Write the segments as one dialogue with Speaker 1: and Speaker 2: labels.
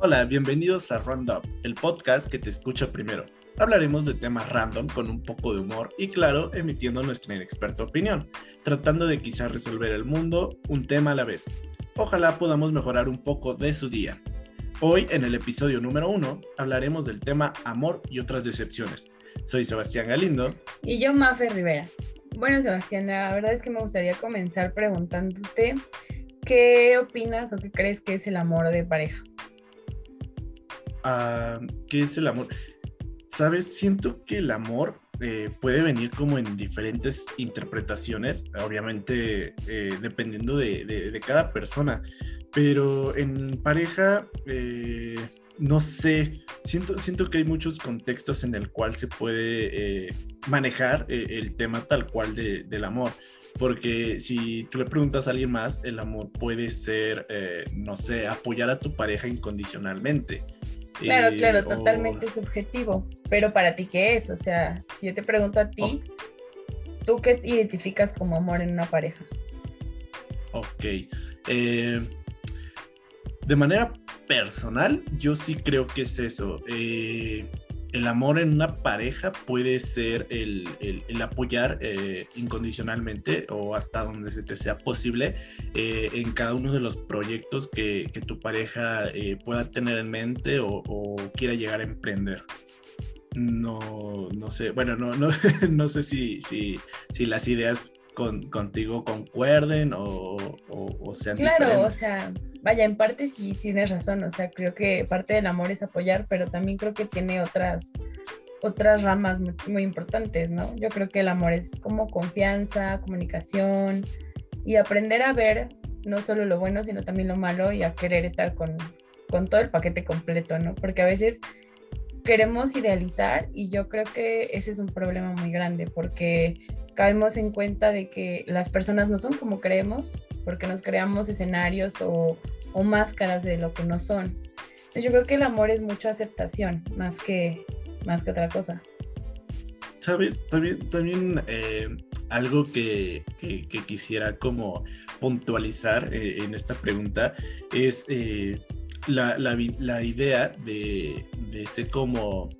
Speaker 1: Hola, bienvenidos a Roundup, el podcast que te escucha primero. Hablaremos de temas random con un poco de humor y claro, emitiendo nuestra inexperta opinión, tratando de quizás resolver el mundo un tema a la vez. Ojalá podamos mejorar un poco de su día. Hoy, en el episodio número uno, hablaremos del tema amor y otras decepciones. Soy Sebastián Galindo.
Speaker 2: Y yo, Mafe Rivera. Bueno, Sebastián, la verdad es que me gustaría comenzar preguntándote qué opinas o qué crees que es el amor de pareja.
Speaker 1: Ah, ¿Qué es el amor? Sabes, siento que el amor eh, puede venir como en diferentes interpretaciones, obviamente eh, dependiendo de, cada persona, pero en pareja, eh, no sé, siento, siento que hay muchos contextos en el cual se puede manejar el tema tal cual del amor. Porque si tú le preguntas a alguien más, el amor puede ser, no sé, apoyar a tu pareja incondicionalmente.
Speaker 2: Claro, claro, totalmente subjetivo. Pero para ti, ¿qué es? O sea, si yo te pregunto a ti, ¿tú qué identificas como amor en una pareja?
Speaker 1: Ok. Eh, de manera personal, yo sí creo que es eso. Eh, el amor en una pareja puede ser el, apoyar eh, incondicionalmente o hasta donde se te sea posible eh, en cada uno de los proyectos que, tu pareja eh, pueda tener en mente o, quiera llegar a emprender. No, no sé, bueno, no, no, no sé si, si, si las ideas contigo concuerden o, o, sean
Speaker 2: Claro, o sea, vaya, en parte sí tienes razón, o sea, creo que parte del amor es apoyar, pero también creo que tiene otras otras ramas muy, importantes, ¿no? Yo creo que el amor es como confianza, comunicación y aprender a ver no solo lo bueno, sino también lo malo y a querer estar con, con todo el paquete completo, ¿no? Porque a veces queremos idealizar y yo creo que ese es un problema muy grande porque caemos en cuenta de que las personas no son como creemos, porque nos creamos escenarios o, máscaras de lo que no son. Entonces yo creo que el amor es mucha aceptación, más que, más que otra cosa.
Speaker 1: Sabes, también, también eh, algo que, quisiera como puntualizar eh, en esta pregunta es eh, la, la, idea de, de ser como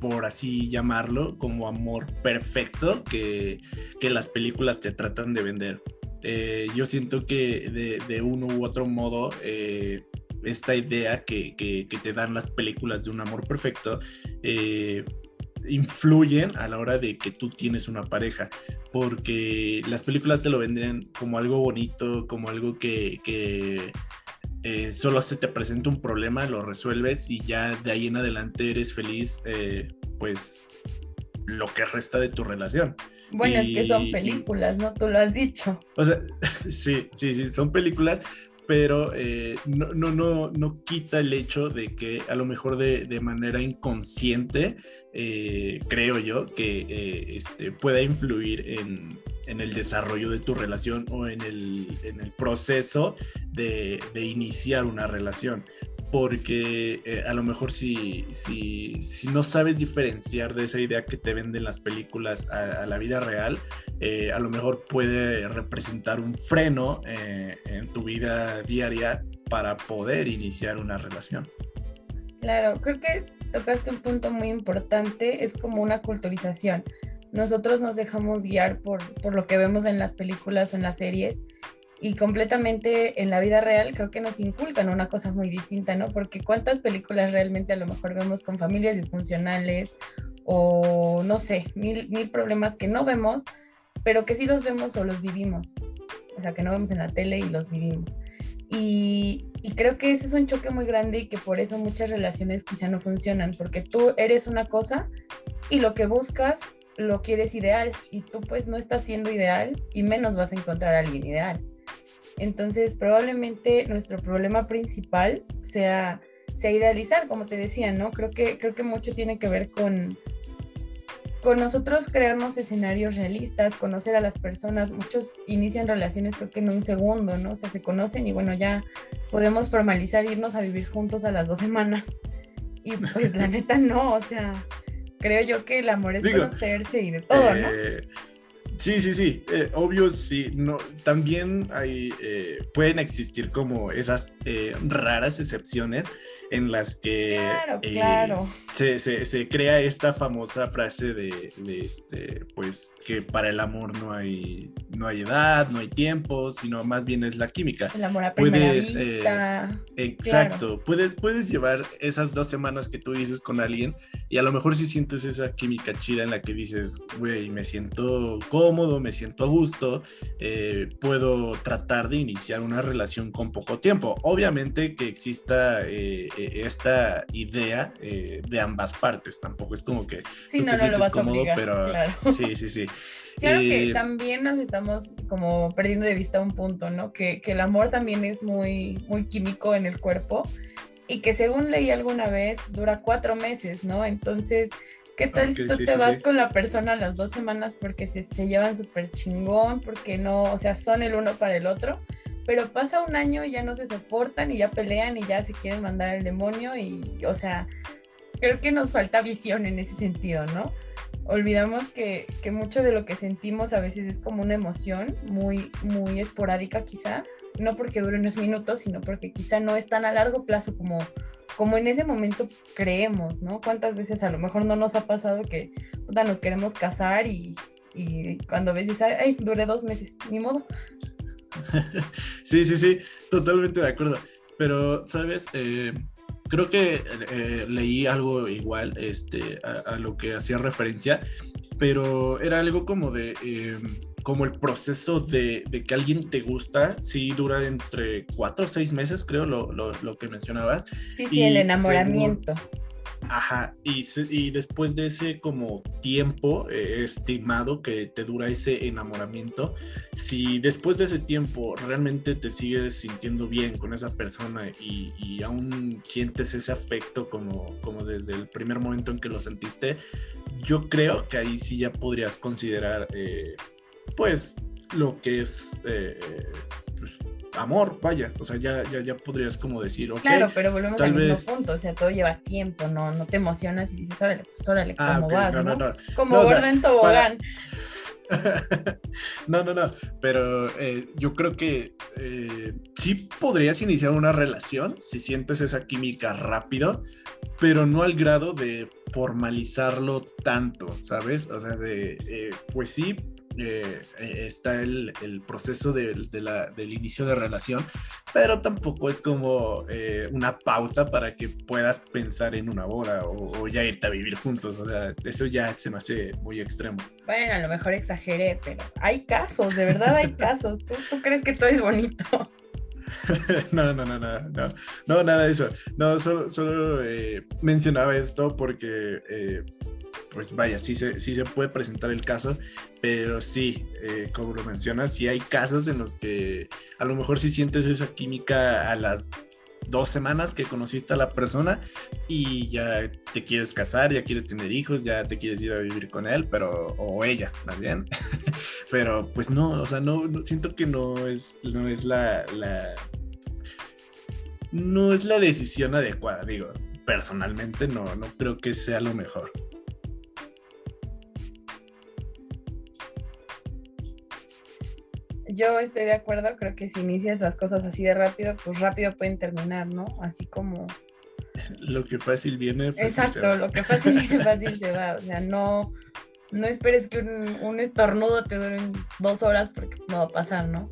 Speaker 1: por así llamarlo, como amor perfecto que, las películas te tratan de vender. Eh, yo siento que de, uno u otro modo, eh, esta idea que, te dan las películas de un amor perfecto, eh, influyen a la hora de que tú tienes una pareja, porque las películas te lo venden como algo bonito, como algo que, eh, solo se te presenta un problema, lo resuelves y ya de ahí en adelante eres feliz, eh, pues lo que resta de tu relación.
Speaker 2: Bueno, es que son películas, ¿no? Tú lo has dicho.
Speaker 1: O sea, sí, sí, sí, son películas, pero eh, no, no, no, no, quita el hecho de que a lo mejor de, de manera inconsciente, creo yo, que este, pueda influir en, en el desarrollo de tu relación o en el, en el proceso de, iniciar una relación. Porque eh, a lo mejor si, si, si, no sabes diferenciar de esa idea que te venden las películas a, la vida real, eh, a lo mejor puede representar un freno eh, en tu vida diaria para poder iniciar una relación.
Speaker 2: Claro, creo que tocaste un punto muy importante, es como una culturización nosotros nos dejamos guiar por, por lo que vemos en las películas o en las series y completamente en la vida real creo que nos inculcan una cosa muy distinta, ¿no? Porque cuántas películas realmente a lo mejor vemos con familias disfuncionales o no sé, mil, mil problemas que no vemos, pero que sí los vemos o los vivimos. O sea, que no vemos en la tele y los vivimos. Y, y, creo que ese es un choque muy grande y que por eso muchas relaciones quizá no funcionan, porque tú eres una cosa y lo que buscas lo quieres ideal y tú pues no estás siendo ideal y menos vas a encontrar a alguien ideal. Entonces probablemente nuestro problema principal sea, sea idealizar, como te decía, ¿no? Creo que, creo que mucho tiene que ver con, con nosotros crearnos escenarios realistas, conocer a las personas. Muchos inician relaciones creo que en un segundo, ¿no? O sea, se conocen y bueno, ya podemos formalizar irnos a vivir juntos a las dos semanas. Y pues la neta no, o sea, creo yo que el amor es conocerse y de todo, ¿no? Eh,
Speaker 1: Sí, sí, sí, eh, obvio, sí. No, también hay, eh, pueden existir como esas eh, raras excepciones en las que Se, se, crea esta famosa frase de, de, este, pues, que para el amor no hay, no hay edad, no hay tiempo, sino más bien es la química.
Speaker 2: El amor a puedes, vista.
Speaker 1: exacto, puedes, puedes llevar esas dos semanas que tú dices con alguien y a lo mejor si sientes esa química chida en la que dices, güey, me siento cómodo, me siento a gusto, eh, puedo tratar de iniciar una relación con poco tiempo. Obviamente que exista eh, eh, esta idea de ambas partes, tampoco es como que
Speaker 2: tú te sientes cómodo,
Speaker 1: pero sí, sí, sí.
Speaker 2: Claro que también nos estamos como perdiendo de vista un punto, ¿no? Que, que el amor también es muy, muy químico en el cuerpo y que según leí alguna vez dura cuatro meses, ¿no? Entonces ¿Qué tal si tú te vas con la persona las dos semanas porque se, se llevan súper chingón, porque no, o sea, son el uno para el otro? Pero pasa un año y ya no se soportan y ya pelean y ya se quieren mandar al demonio y, o sea, creo que nos falta visión en ese sentido, ¿no? Olvidamos que, que mucho de lo que sentimos a veces es como una emoción muy, muy esporádica quizá, no porque dure unos minutos, sino porque quizá no es tan a largo plazo como como en ese momento creemos, ¿no? ¿Cuántas veces a lo mejor no nos ha pasado que nos queremos casar y, cuando ves dices, ay, duré dos meses, ni modo.
Speaker 1: sí, sí, sí, totalmente de acuerdo. Pero, ¿sabes? Eh, creo que eh, leí algo igual este, a, lo que hacía referencia, pero era algo como de... Em, como el proceso de, que alguien te gusta, sí dura entre cuatro o seis meses, creo, lo, lo, que mencionabas.
Speaker 2: Sí, sí, el enamoramiento.
Speaker 1: Ajá, y, y, después de ese como tiempo eh, estimado que te dura ese enamoramiento, si después de ese tiempo realmente te sigues sintiendo bien con esa persona y, y aún sientes ese afecto como, como desde el primer momento en que lo sentiste, yo creo que ahí sí ya podrías considerar... Eh, pues lo que es eh, pues, amor, vaya, o sea, ya, ya, ya podrías como decir, ok.
Speaker 2: Claro, pero volvemos al mismo punto, o sea, todo lleva tiempo, no, no te emocionas y dices, órale, pues órale, ah, ¿cómo vas? No, no, no. Como gorda en tobogán.
Speaker 1: no, no, no, pero eh, yo creo que eh, sí podrías iniciar una relación si sientes esa química rápido, pero no al grado de formalizarlo tanto, ¿sabes? O sea, de, pues sí, eh, eh, está el, proceso de, del inicio de relación, pero tampoco es como eh, una pauta para que puedas pensar en una boda o, ya irte a vivir juntos. O sea, eso ya se me hace muy extremo.
Speaker 2: Bueno, a lo mejor exageré, pero hay casos, de verdad hay casos. ¿Tú, tú crees que todo es bonito?
Speaker 1: no, no, no, no, no, no, nada de eso. No, solo, solo mencionaba esto porque pues vaya, sí se, sí se puede presentar el caso, pero sí, eh, como lo mencionas, sí hay casos en los que a lo mejor sí sientes esa química a las dos semanas que conociste a la persona y ya te quieres casar, ya quieres tener hijos, ya te quieres ir a vivir con él, pero, o ella, más bien. pero pues no, o sea, no, siento que no es, no es la, la, no es la decisión adecuada, digo, personalmente no, no creo que sea lo mejor.
Speaker 2: Yo estoy de acuerdo, creo que si inicias las cosas así de rápido, pues rápido pueden terminar, ¿no? Así como...
Speaker 1: Lo que fácil viene,
Speaker 2: fácil Exacto, lo que fácil viene, fácil se va. O sea, no, no esperes que un, estornudo te dure dos horas porque no va a pasar, ¿no?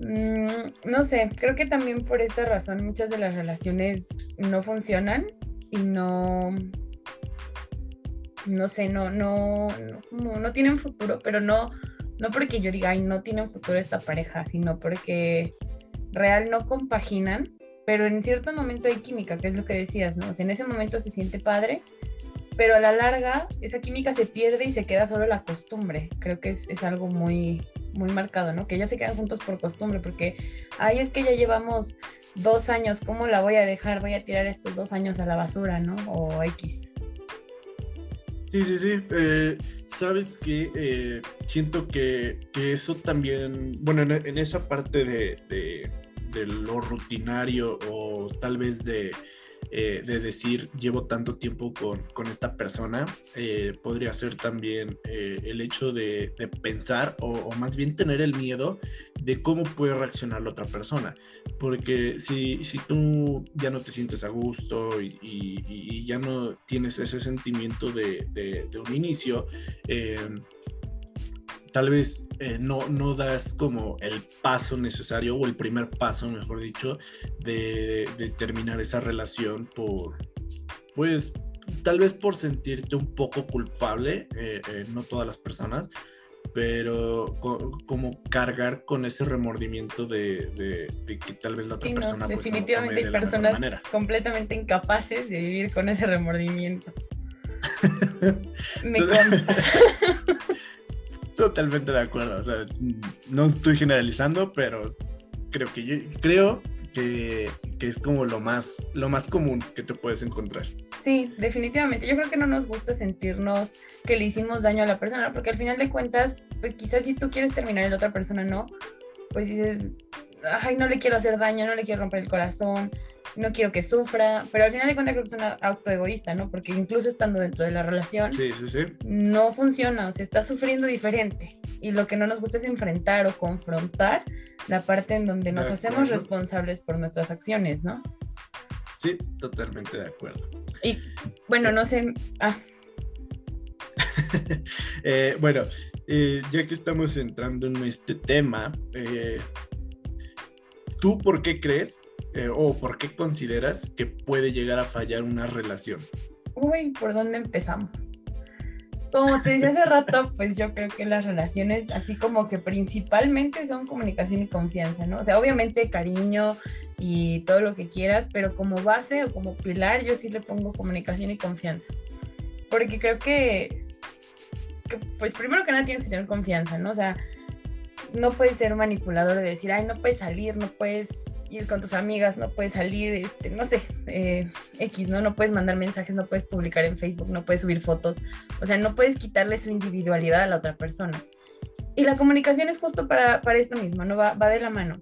Speaker 2: Mm, no sé, creo que también por esta razón muchas de las relaciones no funcionan y no, no sé, no, no, no, no tienen futuro, pero no, no porque yo diga, ay, no tienen futuro esta pareja, sino porque real no compaginan, pero en cierto momento hay química, que es lo que decías, ¿no? O sea, en ese momento se siente padre, pero a la larga esa química se pierde y se queda solo la costumbre. Creo que es, algo muy, muy marcado, ¿no? Que ya se quedan juntos por costumbre, porque, ay, es que ya llevamos dos años, ¿cómo la voy a dejar? Voy a tirar estos dos años a la basura, ¿no? O X.
Speaker 1: Sí, sí, sí. Eh, Sabes que eh, siento que, eso también, bueno, en, esa parte de, lo rutinario o tal vez de eh, de decir llevo tanto tiempo con, con esta persona, eh, podría ser también eh, el hecho de, de pensar o, más bien tener el miedo de cómo puede reaccionar la otra persona. Porque si, si tú ya no te sientes a gusto y ya no tienes ese sentimiento de, de, de un inicio, tal vez eh, no, no das como el paso necesario o el primer paso, mejor dicho, de, de, terminar esa relación por, pues, tal vez por sentirte un poco culpable, eh, eh, no todas las personas, pero co como cargar con ese remordimiento de, de, de, que tal vez la otra
Speaker 2: sí,
Speaker 1: persona...
Speaker 2: No, definitivamente pues, no hay personas completamente incapaces de vivir con ese remordimiento. Me consta.
Speaker 1: Totalmente de acuerdo. O sea, no estoy generalizando, pero creo que yo, creo que, que, es como lo más, lo más común que te puedes encontrar.
Speaker 2: Sí, definitivamente. Yo creo que no nos gusta sentirnos que le hicimos daño a la persona, porque al final de cuentas, pues quizás si tú quieres terminar y la otra persona no, pues dices, ay, no le quiero hacer daño, no le quiero romper el corazón, no quiero que sufra, pero al final de cuentas creo que es una autoegoísta, ¿no? Porque incluso estando dentro de la relación,
Speaker 1: sí, sí, sí.
Speaker 2: no funciona, o sea, está sufriendo diferente. Y lo que no nos gusta es enfrentar o confrontar la parte en donde nos hacemos responsables por nuestras acciones, ¿no?
Speaker 1: Sí, totalmente de acuerdo.
Speaker 2: Y bueno, no sé. Ah.
Speaker 1: eh, bueno, eh, ya que estamos entrando en este tema, eh, ¿tú por qué crees eh, o por qué consideras que puede llegar a fallar una relación?
Speaker 2: Uy, ¿por dónde empezamos? Como te decía hace rato, pues yo creo que las relaciones así como que principalmente son comunicación y confianza, ¿no? O sea, obviamente cariño y todo lo que quieras, pero como base o como pilar yo sí le pongo comunicación y confianza. Porque creo que, que pues primero que nada tienes que tener confianza, ¿no? O sea, no puedes ser manipulador de decir, ay, no puedes salir, no puedes ir con tus amigas, no puedes salir, este, no sé, eh, X, ¿no? No puedes mandar mensajes, no puedes publicar en Facebook, no puedes subir fotos, o sea, no puedes quitarle su individualidad a la otra persona. Y la comunicación es justo para, para esto mismo, ¿no? Va, va de la mano.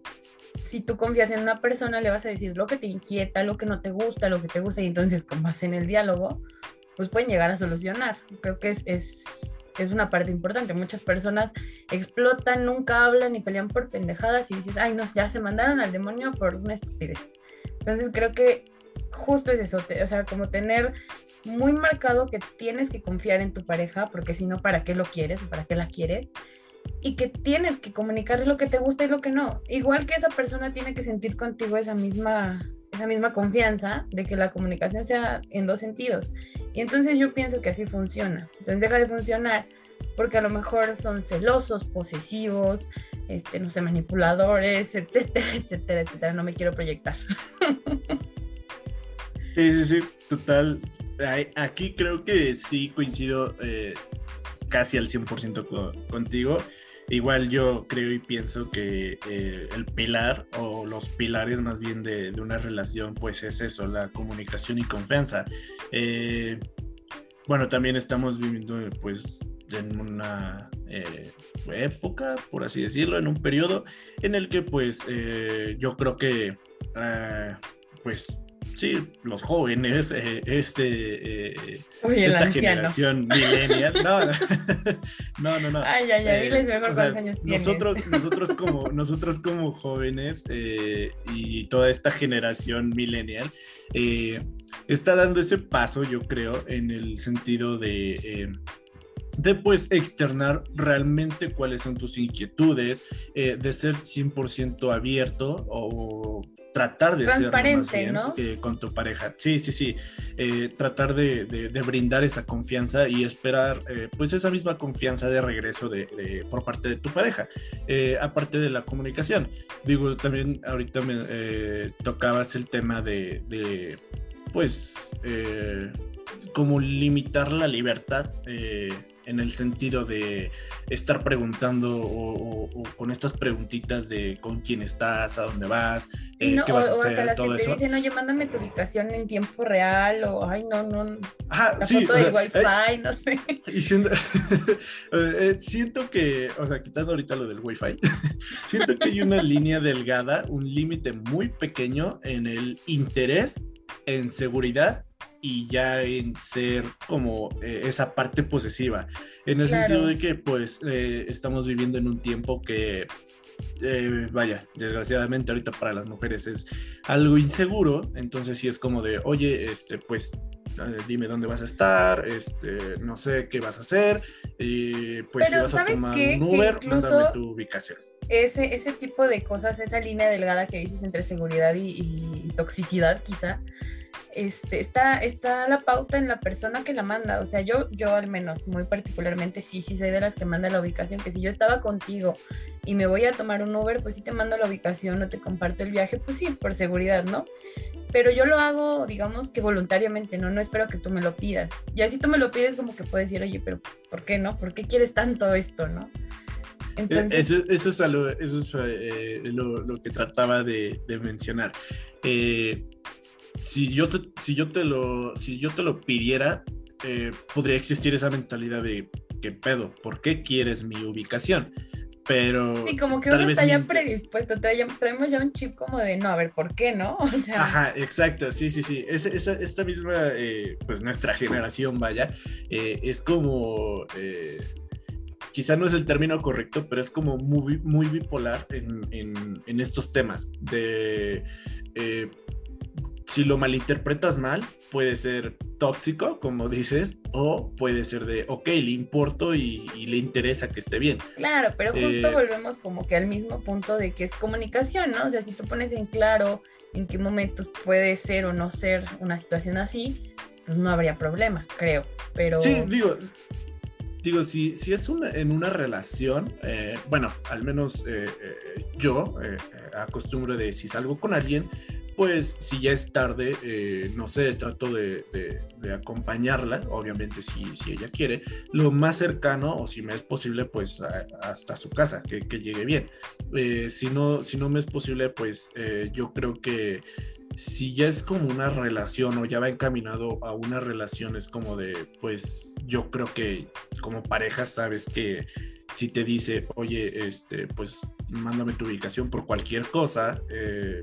Speaker 2: Si tú confías en una persona, le vas a decir lo que te inquieta, lo que no te gusta, lo que te gusta, y entonces con base en el diálogo, pues pueden llegar a solucionar. Creo que es, es es una parte importante. Muchas personas explotan, nunca hablan y pelean por pendejadas y dices, ay no, ya se mandaron al demonio por una estupidez. Entonces creo que justo es eso, o sea, como tener muy marcado que tienes que confiar en tu pareja, porque si no, ¿para qué lo quieres? ¿Para qué la quieres? Y que tienes que comunicarle lo que te gusta y lo que no. Igual que esa persona tiene que sentir contigo esa misma esa misma confianza de que la comunicación sea en dos sentidos. Y entonces yo pienso que así funciona. Entonces deja de funcionar porque a lo mejor son celosos, posesivos, este, no sé, manipuladores, etcétera, etcétera, etcétera. No me quiero proyectar.
Speaker 1: Sí, sí, sí, total. Aquí creo que sí coincido eh, casi al 100% contigo. Igual yo creo y pienso que eh, el pilar o los pilares más bien de, una relación pues es eso, la comunicación y confianza. Eh, bueno, también estamos viviendo pues en una eh, época, por así decirlo, en un periodo en el que pues yo creo que uh, pues sí, los jóvenes, eh, este, eh, esta generación millennial. No, no, no. no.
Speaker 2: Ay, ay, ay, diles mejor
Speaker 1: o sea,
Speaker 2: cuántos años
Speaker 1: nosotros, nosotros, como, nosotros como jóvenes eh, y toda esta generación millennial eh, está dando ese paso, yo creo, en el sentido de eh, de pues externar realmente cuáles son tus inquietudes, eh, de ser 100% abierto o tratar de ser más bien
Speaker 2: ¿no?
Speaker 1: eh, con tu pareja. Sí, sí, sí. Eh, tratar de, de, de, brindar esa confianza y esperar eh, pues esa misma confianza de regreso de, de por parte de tu pareja. Eh, aparte de la comunicación. Digo, también ahorita me tocabas el tema de, pues, como limitar la libertad eh, en el sentido de estar preguntando o, o, o, con estas preguntitas de con quién estás, a dónde vas,
Speaker 2: sí,
Speaker 1: eh,
Speaker 2: no,
Speaker 1: qué vas
Speaker 2: o,
Speaker 1: a hacer,
Speaker 2: hasta las
Speaker 1: todo
Speaker 2: que te
Speaker 1: eso.
Speaker 2: dicen, oye, mándame tu ubicación en tiempo real, o ay, no, no,
Speaker 1: Ajá,
Speaker 2: la
Speaker 1: sí,
Speaker 2: foto del
Speaker 1: sea,
Speaker 2: wifi,
Speaker 1: eh,
Speaker 2: no sé.
Speaker 1: Y eh, siento que, o sea, quitando ahorita lo del wifi, siento que hay una línea delgada, un límite muy pequeño en el interés en seguridad y ya en ser como eh, esa parte posesiva, en el sentido de que pues eh, estamos viviendo en un tiempo que, eh, vaya, desgraciadamente ahorita para las mujeres es algo inseguro, entonces sí es como de, oye, este, pues dime dónde vas a estar, este, no sé qué vas a hacer, y pues si vas a tomar un Uber, mándame tu ubicación.
Speaker 2: Ese, ese tipo de cosas, esa línea delgada que dices entre seguridad y toxicidad quizá, este, está, está la pauta en la persona que la manda. O sea, yo, yo al menos, muy particularmente, sí, sí soy de las que manda la ubicación, que si yo estaba contigo y me voy a tomar un Uber, pues sí te mando la ubicación o te comparto el viaje, pues sí, por seguridad, ¿no? Pero yo lo hago, digamos que voluntariamente, ¿no? No espero que tú me lo pidas. Y así tú me lo pides, como que puedes decir, oye, pero ¿por qué no? ¿Por qué quieres tanto esto, no?
Speaker 1: Entonces... Eso, es, eso es eh, lo, lo, que trataba de, de mencionar. Eh, si yo te, si yo te lo, si yo te lo pidiera, eh, podría existir esa mentalidad de qué pedo, ¿por qué quieres mi ubicación? Pero.
Speaker 2: Sí, como que uno está ya predispuesto. Traemos ya un chip como de no, a ver, ¿por qué no? O sea.
Speaker 1: Ajá, exacto. Sí, sí, sí. esta misma, eh, pues nuestra generación, vaya, eh, es como. quizá no es el término correcto, pero es como muy, muy bipolar en, en, en estos temas. De si lo malinterpretas mal, puede ser tóxico, como dices, o puede ser de, ok, le importo y, le interesa que esté bien.
Speaker 2: Claro, pero justo eh, volvemos como que al mismo punto de que es comunicación, ¿no? O sea, si tú pones en claro en qué momentos puede ser o no ser una situación así, pues no habría problema, creo. Pero...
Speaker 1: Sí, digo, digo, si, si es una, en una relación, eh, bueno, al menos eh, yo acostumbro de si salgo con alguien, pues si ya es tarde, eh, no sé, trato de, acompañarla, obviamente si, si, ella quiere, lo más cercano o si me es posible, pues hasta su casa, que, llegue bien. Eh, si, no, si no me es posible, pues eh, yo creo que si ya es como una relación o ya va encaminado a una relación, es como de, pues yo creo que como pareja sabes que si te dice, oye, este, pues mándame tu ubicación por cualquier cosa, eh,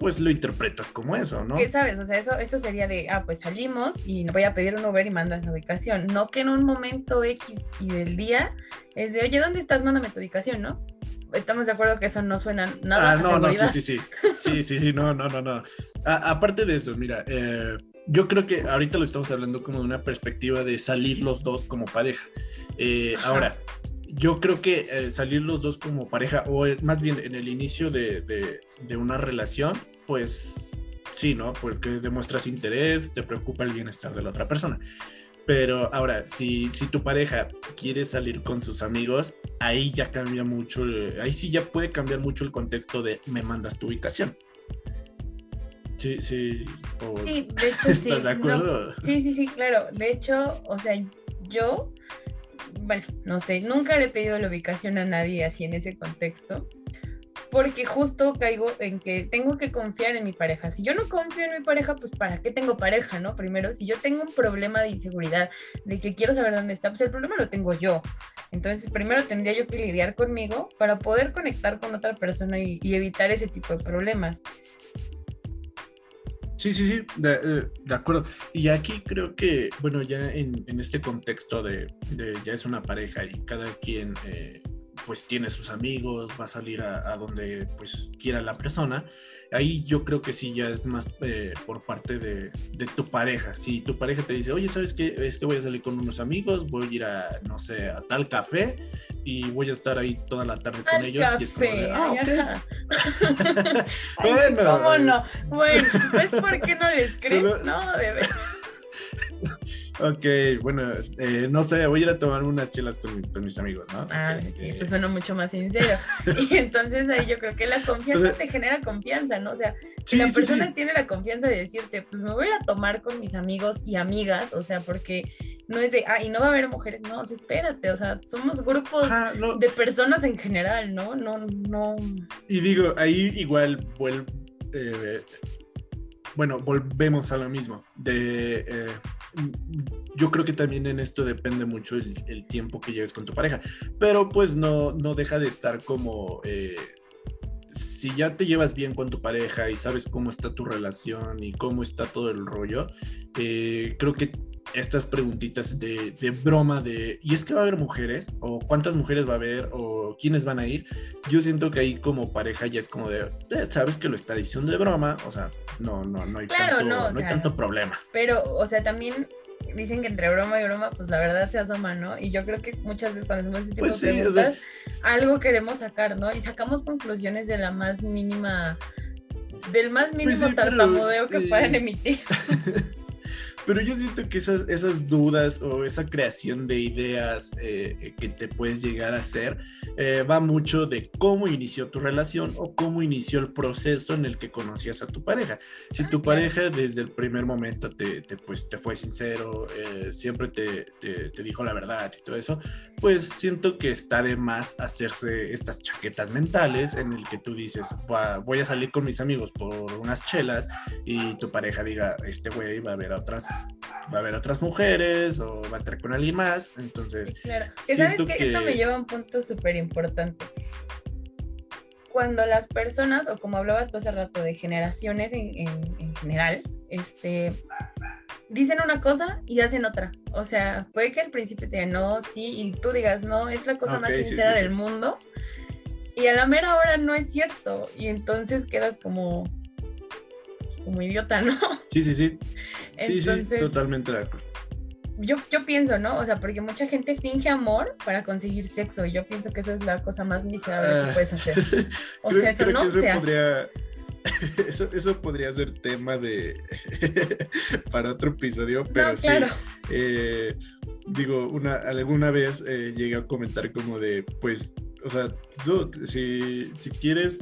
Speaker 1: pues lo interpretas como eso, ¿no?
Speaker 2: ¿Qué sabes? O sea, eso, eso sería de, ah, pues salimos y voy a pedir un Uber y mandas la ubicación. No que en un momento X y del día es de, oye, ¿dónde estás? Mándame tu ubicación, ¿no? Estamos de acuerdo que eso no suena nada.
Speaker 1: Ah, no, no, sí, sí, sí. Sí, sí, sí, no, no, no, no. aparte de eso, mira, eh, yo creo que ahorita lo estamos hablando como de una perspectiva de salir los dos como pareja. Eh, ahora, yo creo que eh, salir los dos como pareja, o más bien en el inicio de, de, una relación, pues sí, ¿no? Porque demuestras interés, te preocupa el bienestar de la otra persona. Pero ahora, si, si tu pareja quiere salir con sus amigos, ahí ya cambia mucho, ahí sí ya puede cambiar mucho el contexto de me mandas tu ubicación. Sí, sí.
Speaker 2: sí, de hecho, ¿Estás de acuerdo? sí, sí, sí, claro. De hecho, o sea, yo bueno, no sé, nunca le he pedido la ubicación a nadie así en ese contexto, porque justo caigo en que tengo que confiar en mi pareja. Si yo no confío en mi pareja, pues ¿para qué tengo pareja, no? Primero, si yo tengo un problema de inseguridad, de que quiero saber dónde está, pues el problema lo tengo yo. Entonces, primero tendría yo que lidiar conmigo para poder conectar con otra persona y, evitar ese tipo de problemas.
Speaker 1: Sí, sí, sí, eh, de, acuerdo. Y aquí creo que, bueno, ya en, este contexto de, ya es una pareja y cada quien eh, pues tiene sus amigos, va a salir a, donde pues quiera la persona, ahí yo creo que sí ya es más eh, por parte de, tu pareja. Si tu pareja te dice, oye, ¿sabes qué? Es que voy a salir con unos amigos, voy a ir a, no sé, a tal café y voy a estar ahí toda la tarde con ellos.
Speaker 2: Café. Y es como de, ah, bueno. ¿Cómo no? Bueno, pues porque no les crees, no, de.
Speaker 1: Ok, bueno, eh, no sé, voy a ir a tomar unas chelas con, mis amigos, ¿no?
Speaker 2: Ah, sí, eso suena mucho más sincero. y entonces ahí yo creo que la confianza te genera confianza, ¿no? O sea, si la persona tiene la confianza de decirte, pues me voy a ir a tomar con mis amigos y amigas, o sea, porque no es de, ah, y no va a haber mujeres, no, espérate, o sea, somos grupos de personas en general, ¿no? No, no.
Speaker 1: Y digo, ahí igual vuelve. Eh, bueno, volvemos a lo mismo. De, eh, yo creo que también en esto depende mucho el, tiempo que lleves con tu pareja, pero pues no, no deja de estar como... Eh, si ya te llevas bien con tu pareja y sabes cómo está tu relación y cómo está todo el rollo, eh, creo que estas preguntitas de, de, broma de, ¿y es que va a haber mujeres? ¿O cuántas mujeres va a haber? ¿O quiénes van a ir? Yo siento que ahí como pareja ya es como de, eh, sabes que lo está diciendo de broma, o sea, no, no, no hay, tanto, no, hay tanto problema.
Speaker 2: Pero, o sea, también dicen que entre broma y broma, pues la verdad se asoma, ¿no? Y yo creo que muchas veces cuando hacemos ese tipo pues de preguntas, algo queremos sacar, ¿no? Y sacamos conclusiones de la más mínima, del más pues mínimo tartamudeo que puedan emitir.
Speaker 1: Pero yo siento que esas, esas dudas o esa creación de ideas eh, que te puedes llegar a hacer eh, va mucho de cómo inició tu relación o cómo inició el proceso en el que conocías a tu pareja. Si tu pareja desde el primer momento te, te pues, te fue sincero, eh, siempre te, te, dijo la verdad y todo eso, pues siento que está de más hacerse estas chaquetas mentales en el que tú dices, voy a salir con mis amigos por unas chelas y tu pareja diga, este güey va a ver a otras va a haber otras mujeres o va a estar con alguien más, entonces...
Speaker 2: Claro, sabes que, esto me lleva a un punto súper importante. Cuando las personas, o como hablabas tú hace rato de generaciones en, general, este, dicen una cosa y hacen otra. O sea, puede que al principio te digan no, sí, y tú digas no, es la cosa más sincera del mundo. Y a la mera hora no es cierto. Y entonces quedas como, como idiota, ¿no?
Speaker 1: Sí, sí, sí. Sí, sí, totalmente de acuerdo.
Speaker 2: Yo, yo pienso, ¿no? O sea, porque mucha gente finge amor para conseguir sexo. Y yo pienso que eso es la cosa más miserable que ah. puedes hacer. O sea, eso no se
Speaker 1: podría... Eso, eso podría ser tema de para otro episodio, pero sí. Eh, digo, una, alguna vez eh, llegué a comentar como de, pues, o sea, si, si quieres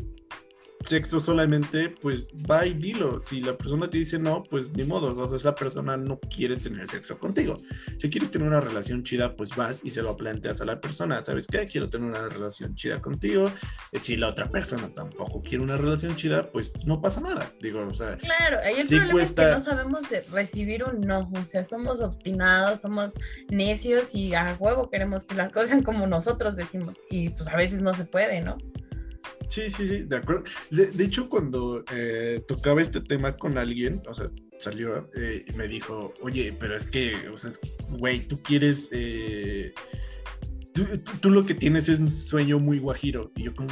Speaker 1: sexo solamente, pues va y dilo. Si la persona te dice no, pues ni modo, o sea, esa persona no quiere tener sexo contigo. Si quieres tener una relación chida, pues vas y se lo planteas a la persona. ¿Sabes qué? Quiero tener una relación chida contigo. Eh, si la otra persona tampoco quiere una relación chida, pues no pasa nada. Digo, o sea.
Speaker 2: Claro, ahí el problema es que no sabemos recibir un no. O sea, somos obstinados, somos necios y a huevo queremos que las cosas sean como nosotros decimos. Y pues a veces no se puede, ¿no?
Speaker 1: Sí, sí, sí, de acuerdo. De, hecho, cuando eh, tocaba este tema con alguien, o sea, salió eh, y me dijo, oye, pero es que, o sea, güey, tú quieres, eh, tú, lo que tienes es un sueño muy guajiro. Y yo como...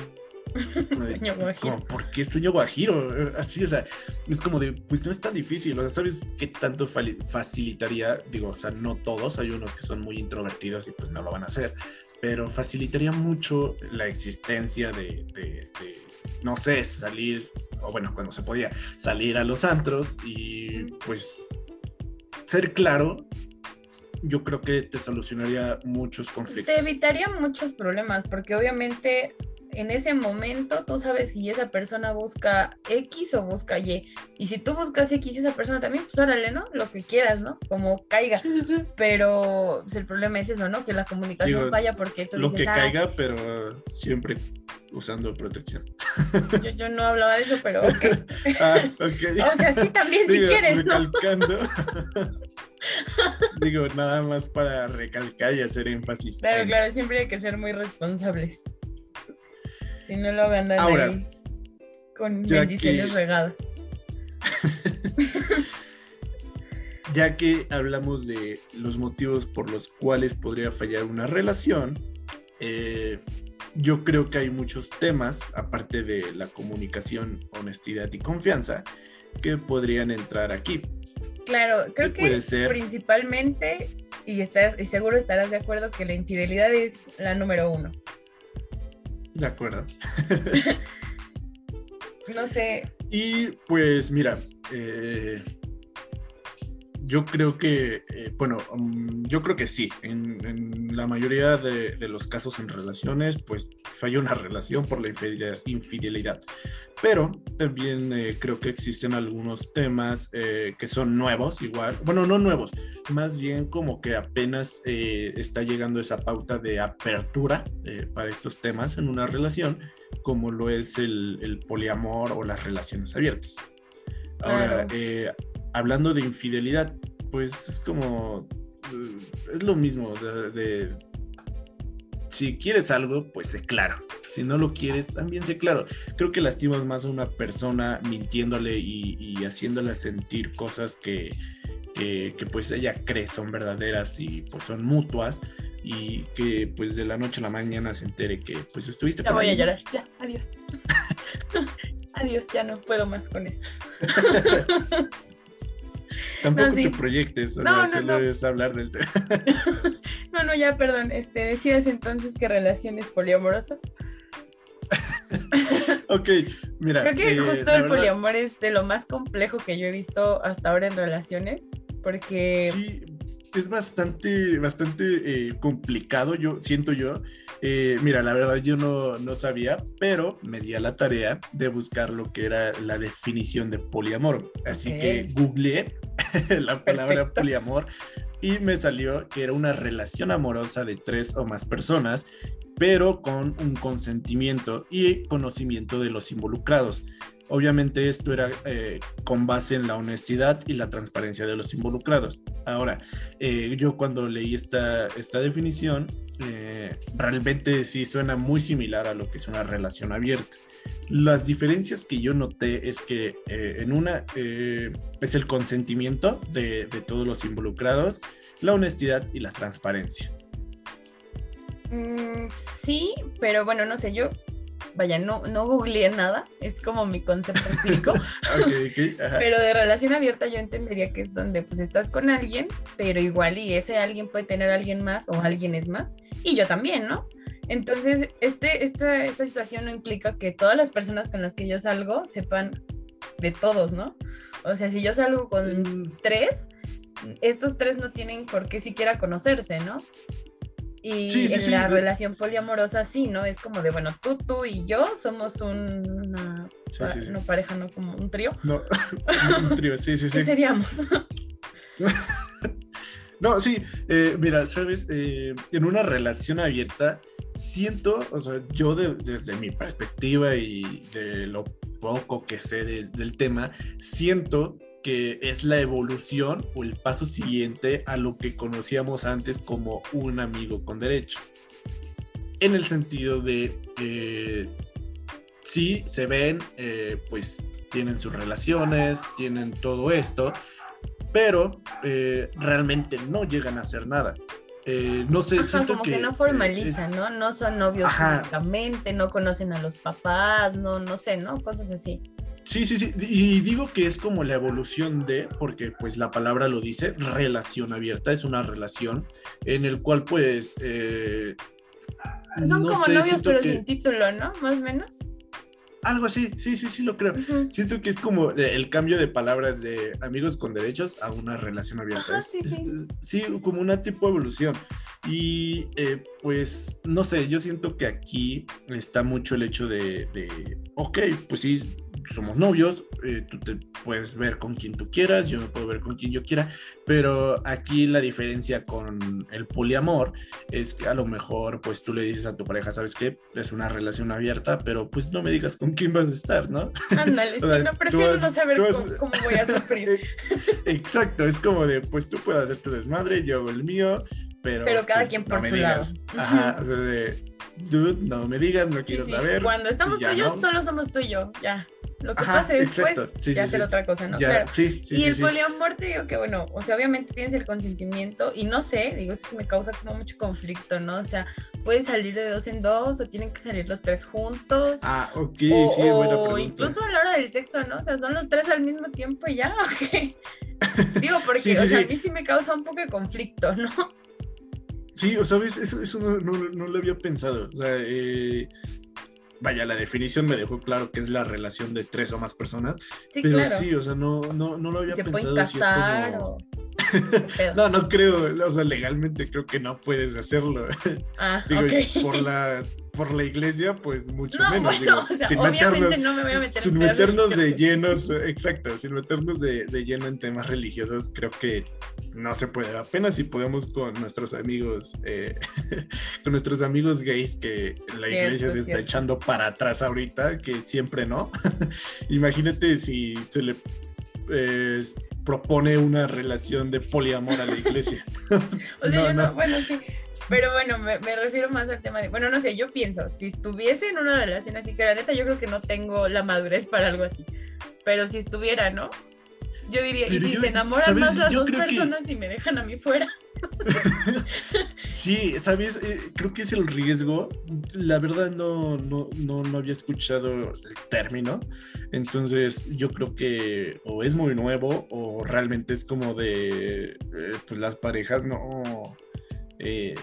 Speaker 1: sueño guajiro. ¿Por qué sueño guajiro? Así, o sea, es como de, pues no es tan difícil, o sea, ¿sabes qué tanto facilitaría? Digo, o sea, no todos, hay unos que son muy introvertidos y pues no lo van a hacer, pero facilitaría mucho la existencia de, no sé, salir, o bueno, cuando se podía, salir a los antros y pues ser claro, yo creo que te solucionaría muchos conflictos.
Speaker 2: Te evitaría muchos problemas, porque obviamente en ese momento tú sabes si esa persona busca X o busca Y. Y si tú buscas X y esa persona también, pues órale, ¿no? Lo que quieras, ¿no? Como caiga. Pero pues, el problema es eso, ¿no? Que la comunicación falla porque tú
Speaker 1: Lo que caiga, pero siempre usando protección.
Speaker 2: Yo, no hablaba de eso, pero ok. Ah, okay. o sea, sí también si quieres, recalcando.
Speaker 1: Digo, nada más para recalcar y hacer énfasis.
Speaker 2: Claro, claro, siempre hay que ser muy responsables. Si no lo van a ahí con bendiciones regadas.
Speaker 1: ya que hablamos de los motivos por los cuales podría fallar una relación, eh, yo creo que hay muchos temas, aparte de la comunicación, honestidad y confianza, que podrían entrar aquí.
Speaker 2: Claro, creo que principalmente, y, estás, y seguro estarás de acuerdo que la infidelidad es la número uno.
Speaker 1: De acuerdo.
Speaker 2: no sé.
Speaker 1: Y pues mira, eh, yo creo que, eh, bueno, um, yo creo que sí. En, la mayoría de, los casos en relaciones, pues falla una relación por la infidelidad. Pero también eh, creo que existen algunos temas eh, que son nuevos, igual. Bueno, no nuevos, más bien como que apenas está llegando esa pauta de apertura para estos temas en una relación, como lo es el, poliamor o las relaciones abiertas. Ahora, hablando de infidelidad, pues es como, es lo mismo de, si quieres algo, pues sé claro. Si no lo quieres, también sé claro. Creo que lastimas más a una persona mintiéndole y, y haciéndole sentir cosas que, que, pues ella cree son verdaderas y pues son mutuas y que pues de la noche a la mañana se entere que pues estuviste
Speaker 2: ya voy a llorar ya adiós adiós ya no puedo más con esto
Speaker 1: Tampoco te proyectes, o sea, solo es hablar del tema.
Speaker 2: no, no, ya, perdón. Este, decías entonces que relaciones poliamorosas.
Speaker 1: ok, mira.
Speaker 2: Creo que eh, justo el poliamor es de lo más complejo que yo he visto hasta ahora en relaciones, porque...
Speaker 1: Sí, es bastante, bastante eh, complicado, yo siento yo. Eh, mira, la verdad yo no, no, sabía, pero me di a la tarea de buscar lo que era la definición de poliamor. Así que googleé la palabra poliamor y me salió que era una relación amorosa de tres o más personas, pero con un consentimiento y conocimiento de los involucrados. Obviamente esto era eh, con base en la honestidad y la transparencia de los involucrados. Ahora, eh, yo cuando leí esta, esta definición, eh, realmente sí suena muy similar a lo que es una relación abierta. Las diferencias que yo noté es que en una es el consentimiento de, de, todos los involucrados, la honestidad y la transparencia.
Speaker 2: Mm, sí, pero bueno, no sé, yo vaya, no, no googleé nada, es como mi concepto empírico. pero de relación abierta yo entendería que es donde pues estás con alguien, pero igual y ese alguien puede tener a alguien más o alguien es más, y yo también, ¿no? Entonces, este, esta, esta situación no implica que todas las personas con las que yo salgo sepan de todos, ¿no? O sea, si yo salgo con mm. tres, estos tres no tienen por qué siquiera conocerse, ¿no? Y en la relación poliamorosa sí, ¿no? Es como de, bueno, tú, tú y yo somos una, pareja, ¿no? Como un trío.
Speaker 1: No, un trío, sí, sí, sí.
Speaker 2: ¿Qué seríamos?
Speaker 1: no, sí, eh, mira, sabes, eh, en una relación abierta, siento, o sea, yo desde mi perspectiva y de lo poco que sé del tema, siento que es la evolución o el paso siguiente a lo que conocíamos antes como un amigo con derecho. En el sentido de que sí se ven, eh, pues tienen sus relaciones, tienen todo esto, pero eh, realmente no llegan a hacer nada. Eh, no sé, siento
Speaker 2: como que, no formalizan, ¿no? No son novios únicamente, no conocen a los papás, no, no sé, ¿no? Cosas así.
Speaker 1: Sí, sí, sí. Y digo que es como la evolución de, porque pues la palabra lo dice, relación abierta. Es una relación en el cual pues... Eh,
Speaker 2: Son como novios pero sin título, ¿no? Más o menos.
Speaker 1: Algo así, sí, sí, sí, lo creo. Siento que es como el cambio de palabras de amigos con derechos a una relación abierta. sí, sí. sí, como una tipo de evolución. Y eh, pues, no sé, yo siento que aquí está mucho el hecho de, de ok, pues sí, somos novios, eh, tú te puedes ver con quien tú quieras, yo me puedo ver con quien yo quiera, pero aquí la diferencia con el poliamor es que a lo mejor pues tú le dices a tu pareja, ¿sabes qué? Es una relación abierta, pero pues no me digas con quién vas a estar, ¿no?
Speaker 2: Ándale, si no prefiero no saber cómo, voy a sufrir.
Speaker 1: Exacto, es como de, pues tú puedes hacer tu desmadre, yo hago el mío, pero...
Speaker 2: Pero cada pues, quien por su lado.
Speaker 1: Ajá, o sea, de dude, no me digas, no quiero saber.
Speaker 2: Cuando estamos tú y yo, solo somos tú y yo, ya. Lo que pasa después sí, ya hacer otra cosa, ¿no? claro. y el poliamor te digo que, bueno, o sea, obviamente tienes el consentimiento y no sé, digo, eso sí me causa como mucho conflicto, ¿no? O sea, pueden salir de dos en dos o tienen que salir los tres juntos.
Speaker 1: Ah, ok, sí, es buena
Speaker 2: O incluso a la hora del sexo, ¿no? O sea, son los tres al mismo tiempo y ya, ok. digo, porque, o sea, a mí sí me causa un poco de conflicto, ¿no?
Speaker 1: Sí, o sabes, eso, eso no, no, lo había pensado. O sea, eh, vaya, la definición me dejó claro que es la relación de tres o más personas. Sí, pero sí, o sea, no, no, no lo había pensado.
Speaker 2: Si es como...
Speaker 1: no, no creo, o sea, legalmente creo que no puedes hacerlo.
Speaker 2: Ah, Digo,
Speaker 1: por la por la iglesia, pues mucho menos.
Speaker 2: sin meternos, no me voy a meter
Speaker 1: sin meternos de llenos, exacto, sin meternos de, de, lleno en temas religiosos, creo que no se puede. Apenas si podemos con nuestros amigos, eh, con nuestros amigos gays que la iglesia se está echando para atrás ahorita, que siempre no. Imagínate si se le eh, propone una relación de poliamor a la iglesia.
Speaker 2: o sea, no, bueno, sí Pero bueno, me, me, refiero más al tema de, bueno, no sé, yo pienso, si estuviese en una relación así, que la neta yo creo que no tengo la madurez para algo así, pero si estuviera, ¿no? Yo diría, ¿y si se enamoran más las dos personas y me dejan a mí fuera?
Speaker 1: sí, ¿sabes? Eh, creo que es el riesgo. La verdad no, no, no, no, había escuchado el término. Entonces yo creo que o es muy nuevo o realmente es como de, eh, pues las parejas no, eh,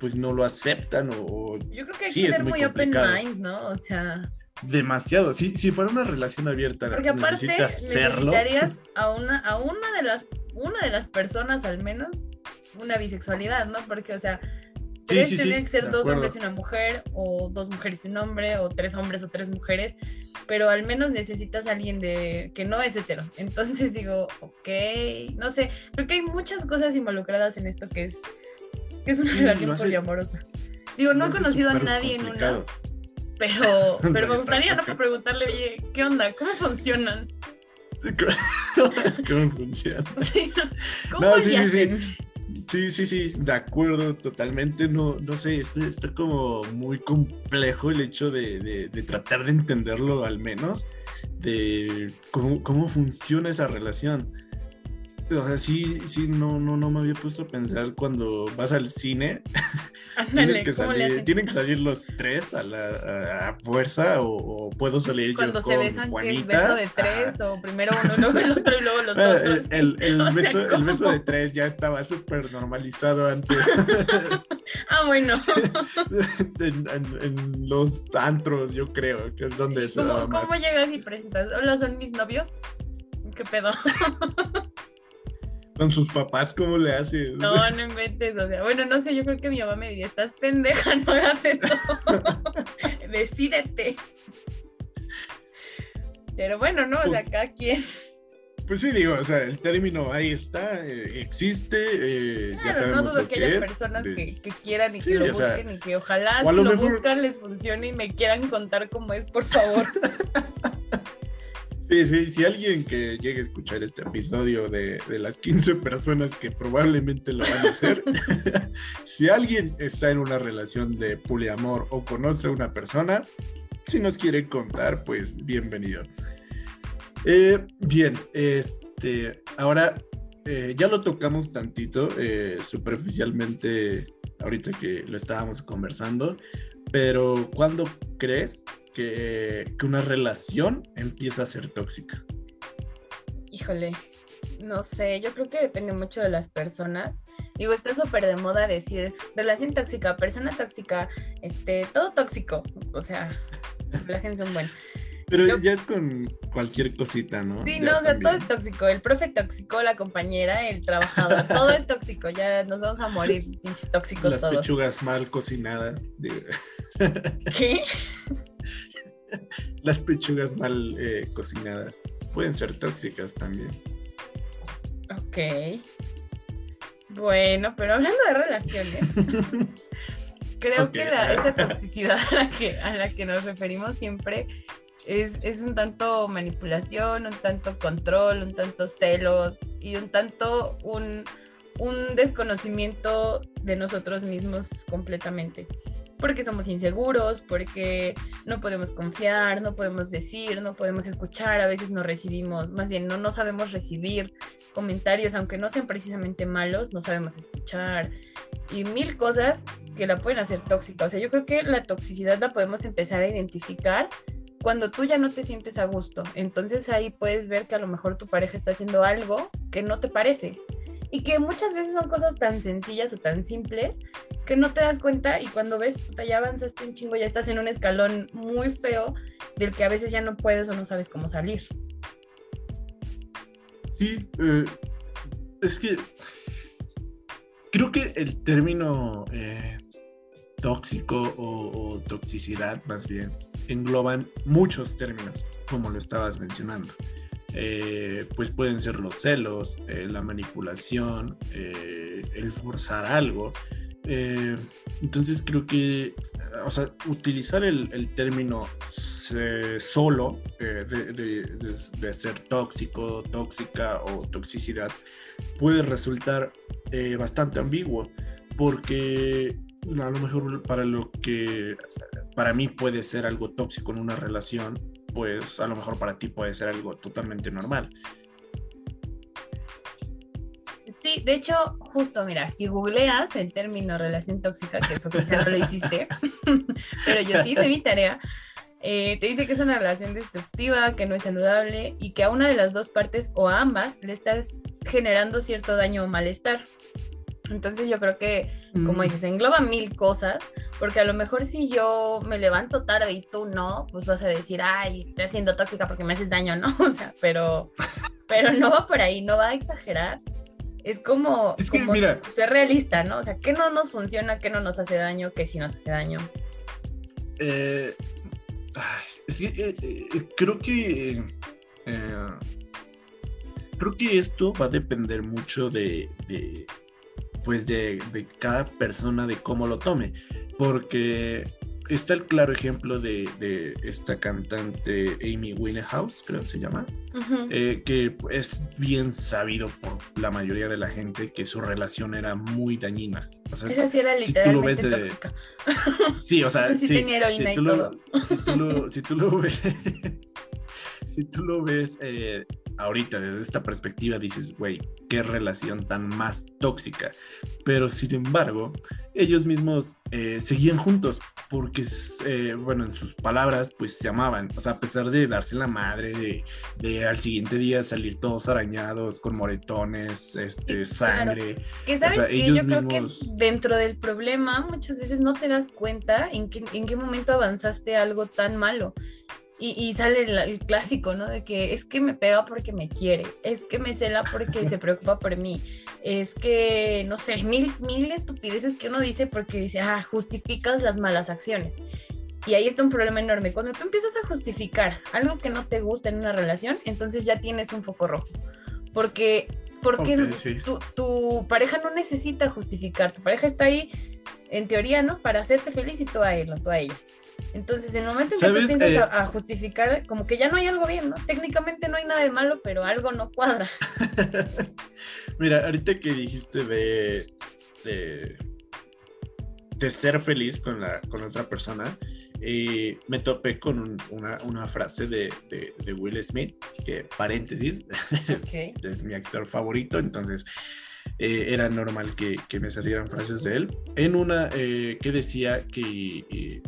Speaker 1: pues no lo aceptan o...
Speaker 2: Yo creo que hay que ser muy, open mind, ¿no? O sea
Speaker 1: demasiado. Si, si fuera una relación abierta,
Speaker 2: porque aparte necesitarías a una, a una de las, una de las personas al menos, una bisexualidad, ¿no? Porque, o sea, sí, que ser dos hombres y una mujer, o dos mujeres y un hombre, o tres hombres o tres mujeres, pero al menos necesitas a alguien de que no es hetero. Entonces digo, ok, no sé, creo que hay muchas cosas involucradas en esto que es, que es una relación poliamorosa. Digo, no he conocido a nadie en una pero, pero me gustaría, ¿no? Preguntarle, oye, ¿qué onda? ¿Cómo funcionan?
Speaker 1: ¿Cómo funcionan? Sí, ¿cómo no, sí, sí, sí. Sí, sí, sí, de acuerdo, totalmente. No, no sé, está, está como muy complejo el hecho de, de, de, tratar de entenderlo al menos, de cómo, cómo funciona esa relación. O sea, sí, sí, no, no, no me había puesto a pensar cuando vas al cine. tienes que salir, tienen que salir los tres a la fuerza o, puedo salir
Speaker 2: cuando
Speaker 1: yo
Speaker 2: se besan Juanita. Que beso de tres o primero uno, luego el otro y luego los
Speaker 1: ah,
Speaker 2: otros.
Speaker 1: El, el, beso, el, beso, de tres ya estaba súper normalizado antes.
Speaker 2: ah, bueno.
Speaker 1: en, los antros, yo creo, que es donde se
Speaker 2: ¿Cómo, ¿Cómo llegas y presentas? Hola, son mis novios. ¿Qué pedo?
Speaker 1: Con sus papás, ¿cómo le haces?
Speaker 2: No, no inventes, o sea, bueno, no sé, yo creo que mi mamá me diría, estás pendeja, no hagas eso. Decídete. Pero bueno, ¿no? O sea, cada quien.
Speaker 1: Pues sí, digo, o sea, el término ahí está, eh, existe. Eh, ya sabemos no dudo que haya
Speaker 2: personas que, quieran y que lo busquen y que ojalá si lo, buscan les funcione y me quieran contar cómo es, por favor.
Speaker 1: Sí, sí, si alguien que llegue a escuchar este episodio de, las 15 personas que probablemente lo van a hacer, si alguien está en una relación de poliamor o conoce a una persona, si nos quiere contar, pues bienvenido. Eh, bien, este, ahora eh, ya lo tocamos tantito, eh, superficialmente, ahorita que lo estábamos conversando, pero ¿cuándo crees que, una relación empieza a ser tóxica?
Speaker 2: Híjole, no sé, yo creo que depende mucho de las personas. Digo, está súper de moda decir relación tóxica, persona tóxica, este, todo tóxico. O sea, la gente son buenos.
Speaker 1: Pero ya es con cualquier cosita, ¿no?
Speaker 2: Sí, no, o sea, todo es tóxico. El profe tóxico, la compañera, el trabajador, todo es tóxico. Ya nos vamos a morir, pinches tóxicos
Speaker 1: Las pechugas mal cocinadas.
Speaker 2: ¿Qué?
Speaker 1: Las pechugas mal eh, cocinadas pueden ser tóxicas también.
Speaker 2: Ok. Bueno, pero hablando de relaciones, creo que esa toxicidad a la, que, a la que nos referimos siempre es, es, un tanto manipulación, un tanto control, un tanto celos y un tanto un, un desconocimiento de nosotros mismos completamente porque somos inseguros, porque no podemos confiar, no podemos decir, no podemos escuchar, a veces no recibimos, más bien no, no sabemos recibir comentarios, aunque no sean precisamente malos, no sabemos escuchar y mil cosas que la pueden hacer tóxica. O sea, yo creo que la toxicidad la podemos empezar a identificar cuando tú ya no te sientes a gusto. Entonces ahí puedes ver que a lo mejor tu pareja está haciendo algo que no te parece y que muchas veces son cosas tan sencillas o tan simples que no te das cuenta y cuando ves, puta, ya avanzaste un chingo, ya estás en un escalón muy feo del que a veces ya no puedes o no sabes cómo salir.
Speaker 1: Sí, eh, es que creo que el término eh, tóxico o, toxicidad más bien engloban muchos términos, como lo estabas mencionando. Eh, pues pueden ser los celos, eh, la manipulación, eh, el forzar algo. entonces creo que, o sea, utilizar el, término solo de, ser tóxico, tóxica o toxicidad puede resultar bastante ambiguo porque a lo mejor para lo que para mí puede ser algo tóxico en una relación, pues a lo mejor para ti puede ser algo totalmente normal.
Speaker 2: Sí, de hecho, justo, mira, si googleas el término relación tóxica, que eso quizá no lo hiciste, pero yo sí hice mi tarea, eh, te dice que es una relación destructiva, que no es saludable y que a una de las dos partes o a ambas le estás generando cierto daño o malestar. Entonces yo creo que, como mm. dices, engloba mil cosas, porque a lo mejor si yo me levanto tarde y tú no, pues vas a decir, ay, estoy siendo tóxica porque me haces daño, ¿no? O sea, pero, pero no va por ahí, no va a exagerar. Es como, ser realista, ¿no? O sea, ¿qué no nos funciona, qué no nos hace daño, qué sí nos hace daño?
Speaker 1: Eh, eh, eh, creo que creo que esto va a depender mucho de, pues de, cada persona, de cómo lo tome. Porque está el claro ejemplo de, esta cantante Amy Winehouse, creo que se llama, eh, que es bien sabido por la mayoría de la gente que su relación era muy dañina.
Speaker 2: Esa sí era literalmente si tóxica.
Speaker 1: Sí, o sea, sí,
Speaker 2: tenía heroína y todo.
Speaker 1: si, tú lo, si tú lo ves, si tú lo ves eh, ahorita desde esta perspectiva dices, güey, qué relación tan más tóxica. Pero sin embargo, ellos mismos eh, seguían juntos porque, eh, bueno, en sus palabras, pues se amaban. O sea, a pesar de darse la madre, de, al siguiente día salir todos arañados, con moretones, este, sangre.
Speaker 2: Que sabes que yo creo que dentro del problema muchas veces no te das cuenta en qué, en qué momento avanzaste algo tan malo. Y, sale el, clásico, ¿no? De que es que me pega porque me quiere, es que me cela porque se preocupa por mí, es que, no sé, mil, mil estupideces que uno dice porque dice, ah, justificas las malas acciones. Y ahí está un problema enorme. Cuando tú empiezas a justificar algo que no te gusta en una relación, entonces ya tienes un foco rojo. Porque, porque tu, tu, pareja no necesita justificar, tu pareja está ahí, en teoría, ¿no? Para hacerte feliz y tú a él o tú a ella. Entonces, en el momento en que tú piensas eh, a, justificar, como que ya no hay algo bien, ¿no? Técnicamente no hay nada de malo, pero algo no cuadra.
Speaker 1: Mira, ahorita que dijiste de, de, ser feliz con, la, con otra persona, eh, me topé con una, frase de, Will Smith, que paréntesis, es mi actor favorito, entonces eh, era normal que, que, me salieran frases de él, en una que decía que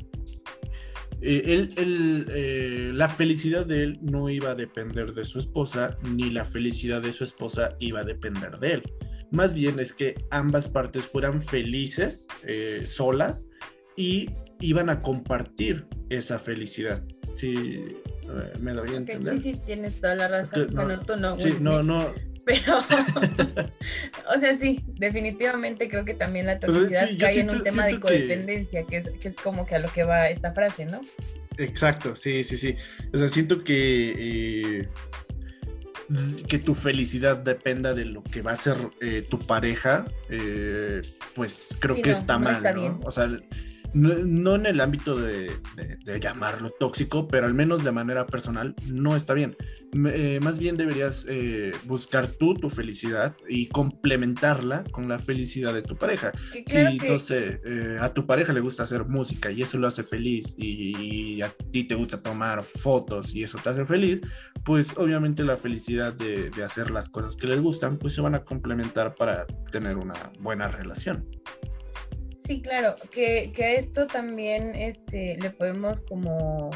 Speaker 1: eh, eh, la felicidad de él no iba a depender de su esposa, ni la felicidad de su esposa iba a depender de él. Más bien es que ambas partes fueran felices eh, solas y iban a compartir esa felicidad. Sí, me doy a entender.
Speaker 2: sí, sí, tienes toda la razón. bueno, tú no.
Speaker 1: Sí, no, no,
Speaker 2: pero, o sea, sí, definitivamente creo que también la toxicidad cae en un tema de codependencia, que... es, como que a lo que va esta frase, ¿no?
Speaker 1: Exacto, sí, sí, sí. O sea, siento que, eh, que tu felicidad dependa de lo que va a ser eh, tu pareja, eh, pues creo que está mal, ¿no? O sea, no, en el ámbito de, llamarlo tóxico, pero al menos de manera personal no está bien. Eh, más bien deberías eh, buscar tú tu felicidad y complementarla con la felicidad de tu pareja. si eh, a tu pareja le gusta hacer música y eso lo hace feliz y, a ti te gusta tomar fotos y eso te hace feliz, pues obviamente la felicidad de, de hacer las cosas que les gustan, pues se van a complementar para tener una buena relación.
Speaker 2: Sí, claro, que, que, a esto también este, le podemos como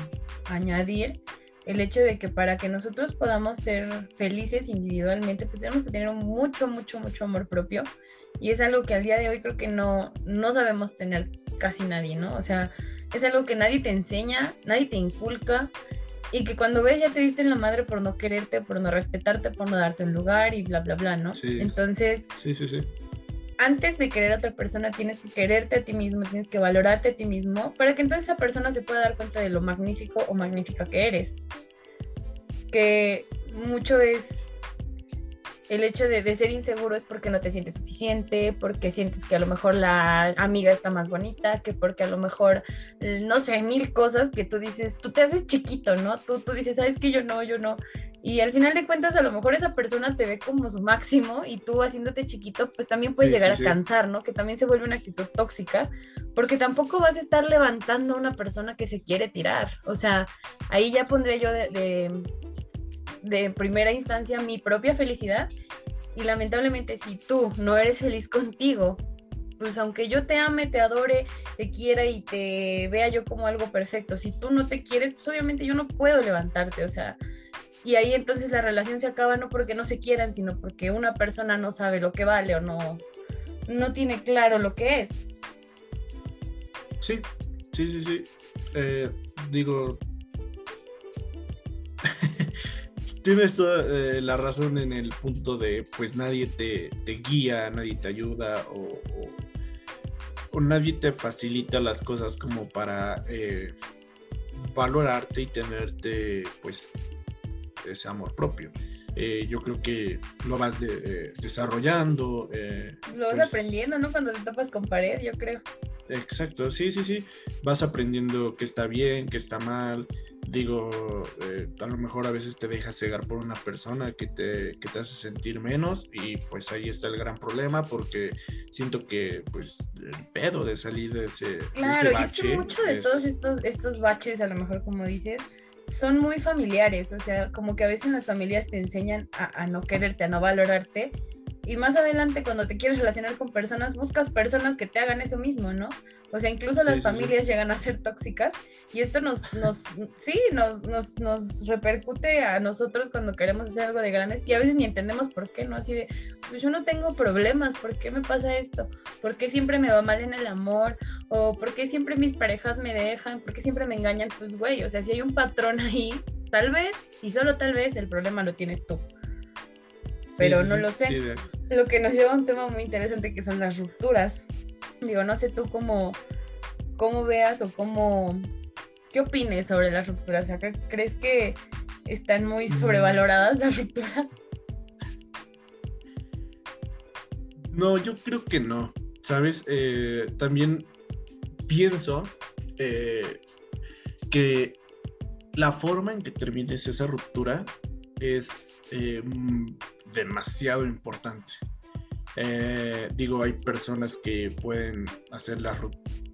Speaker 2: añadir el hecho de que para que nosotros podamos ser felices individualmente, pues tenemos que tener mucho, mucho, mucho amor propio. Y es algo que al día de hoy creo que no, no sabemos tener casi nadie, ¿no? O sea, es algo que nadie te enseña, nadie te inculca. Y que cuando ves ya te diste en la madre por no quererte, por no respetarte, por no darte un lugar y bla, bla, bla, ¿no?
Speaker 1: Sí.
Speaker 2: Entonces,
Speaker 1: sí, sí, sí
Speaker 2: antes de querer a otra persona tienes que quererte a ti mismo, tienes que valorarte a ti mismo, para que entonces esa persona se pueda dar cuenta de lo magnífico o magnífica que eres. Que mucho es el hecho de, ser inseguro es porque no te sientes suficiente, porque sientes que a lo mejor la amiga está más bonita, que porque a lo mejor, no sé, mil cosas que tú dices, tú te haces chiquito, ¿no? Tú, tú dices, sabes que yo no, yo no. Y al final de cuentas, a lo mejor esa persona te ve como su máximo y tú haciéndote chiquito, pues también puedes llegar a cansar, ¿no? Que también se vuelve una actitud tóxica, porque tampoco vas a estar levantando a una persona que se quiere tirar. O sea, ahí ya pondré yo de de primera instancia mi propia felicidad y lamentablemente si tú no eres feliz contigo, pues aunque yo te ame, te adore, te quiera y te vea yo como algo perfecto, si tú no te quieres, pues obviamente yo no puedo levantarte, o sea, y ahí entonces la relación se acaba no porque no se quieran, sino porque una persona no sabe lo que vale o no, no tiene claro lo que es.
Speaker 1: Sí, sí, sí, sí. Eh, digo, tienes toda eh, la razón en el punto de, pues nadie te, guía, nadie te ayuda o, nadie te facilita las cosas como para eh, valorarte y tenerte, pues, ese amor propio. Eh, yo creo que lo vas desarrollando.
Speaker 2: lo vas pues aprendiendo, ¿no? Cuando te topas con pared, yo creo.
Speaker 1: Exacto, sí, sí, sí. Vas aprendiendo qué está bien, qué está mal digo, eh, a lo mejor a veces te dejas cegar por una persona que te, que te hace sentir menos y pues ahí está el gran problema porque siento que pues el pedo de salir de ese,
Speaker 2: claro, y es que mucho de todos estos, estos baches, a lo mejor como dices, son muy familiares, o sea, como que a veces las familias te enseñan a, a no quererte, a no valorarte y más adelante, cuando te quieres relacionar con personas, buscas personas que te hagan eso mismo, ¿no? O sea, incluso las familias llegan a ser tóxicas y esto nos, nos sí, nos, nos, nos, repercute a nosotros cuando queremos hacer algo de grandes y a veces ni entendemos por qué, ¿no? Así de, pues yo no tengo problemas, ¿por qué me pasa esto? ¿Por qué siempre me va mal en el amor? ¿O por qué siempre mis parejas me dejan? ¿Por qué siempre me engañan? Pues, güey, o sea, si hay un patrón ahí, tal vez, y solo tal vez, el problema lo tienes tú pero no lo sé. Lo que nos lleva a un tema muy interesante que son las rupturas. Digo, no sé tú cómo, cómo veas o cómo, qué opines sobre las rupturas. O ¿crees que están muy mm. sobrevaloradas las rupturas?
Speaker 1: No, yo creo que no. Sabes, eh, también pienso eh, que la forma en que termines esa ruptura es eh, demasiado importante. Eh, digo, hay personas que pueden hacer las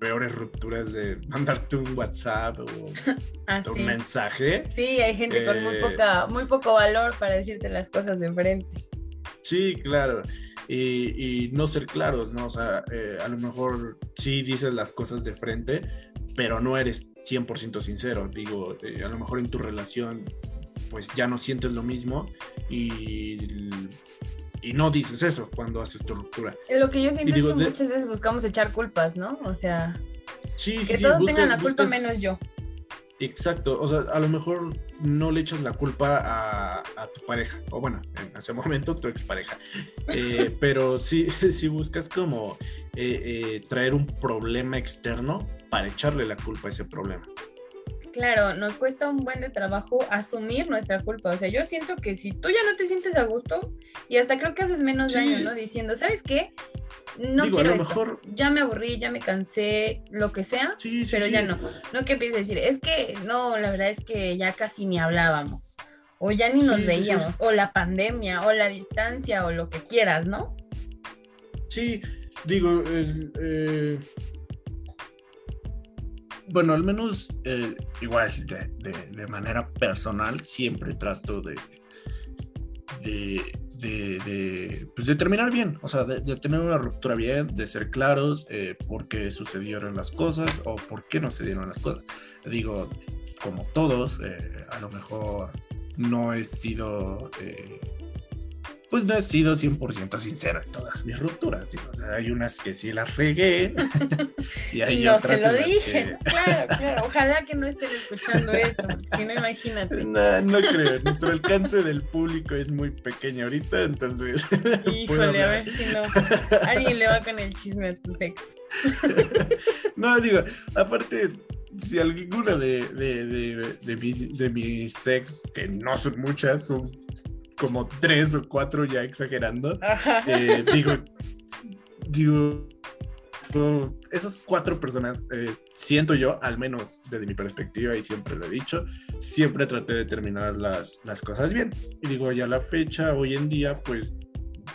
Speaker 1: peores rupturas de mandarte un WhatsApp o ah, un mensaje.
Speaker 2: Sí, hay gente con muy, eh, poca, muy poco valor para decirte las cosas de frente.
Speaker 1: Sí, claro. Y, no ser claros, ¿no? O sea, eh, a lo mejor sí dices las cosas de frente, pero no eres 100% sincero. Digo, a lo mejor en tu relación pues ya no sientes lo mismo y, y no dices eso cuando haces tu ruptura.
Speaker 2: Lo que yo siento es que muchas veces buscamos echar culpas, ¿no? O sea, que todos tengan la culpa menos yo.
Speaker 1: Exacto, o sea, a lo mejor no le echas la culpa a, tu pareja, o bueno, en ese momento tu expareja, eh, pero sí, sí buscas como eh, eh, traer un problema externo para echarle la culpa a ese problema.
Speaker 2: Claro, nos cuesta un buen de trabajo asumir nuestra culpa. O sea, yo siento que si tú ya no te sientes a gusto y hasta creo que haces menos daño, ¿no? Diciendo, ¿sabes qué? No quiero esto. Mejor... Ya me aburrí, ya me cansé, lo que sea, pero ya no. No que empieces a decir, es que no, la verdad es que ya casi ni hablábamos, o ya ni nos veíamos, o la pandemia, o la distancia, o lo que quieras, ¿no?
Speaker 1: Sí, digo, eh, bueno, al menos eh, igual, de, manera personal, siempre trato de, de, pues de terminar bien, o sea, de, tener una ruptura bien, de ser claros eh, por qué sucedieron las cosas o por qué no se dieron las cosas. Digo, como todos, eh, a lo mejor no he sido pues no he sido 100% sincero en todas mis rupturas. O sea, hay unas que sí las regué.
Speaker 2: y hay no se lo dije. Claro, claro. Ojalá que no estén escuchando esto, si no, imagínate.
Speaker 1: No, no creo. Nuestro alcance del público es muy pequeño ahorita, entonces.
Speaker 2: Híjole, a ver si no. Alguien le va con el chisme a tu ex.
Speaker 1: no, digo, aparte si alguna de, de, de, de, mis, de mis ex, que no son muchas, son como tres o cuatro ya exagerando. Eh, digo, digo, esas cuatro personas, eh, siento yo, al menos desde mi perspectiva, y siempre lo he dicho, siempre traté de terminar las, las cosas bien. Y digo, ya la fecha, hoy en día, pues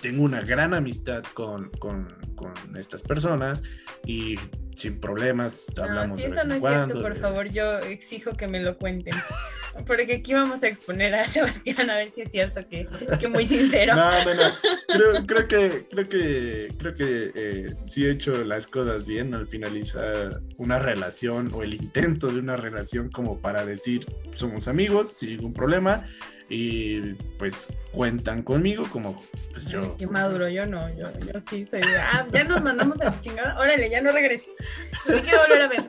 Speaker 1: tengo una gran amistad con, con, con estas personas y sin problemas hablamos.
Speaker 2: No, si eso no es cierto, por favor, yo exijo que me lo cuenten. Porque aquí vamos a exponer a Sebastián a ver si es cierto que, que muy sincero.
Speaker 1: No, no, no. Creo, creo que, creo que, creo que eh, sí he hecho las cosas bien al finalizar una relación o el intento de una relación como para decir somos amigos sin ningún problema y pues cuentan conmigo como pues yo.
Speaker 2: qué maduro, yo no, yo, yo sí soy ah, ya nos mandamos a la chingada, órale, ya no regreses. Me quiero volver a ver.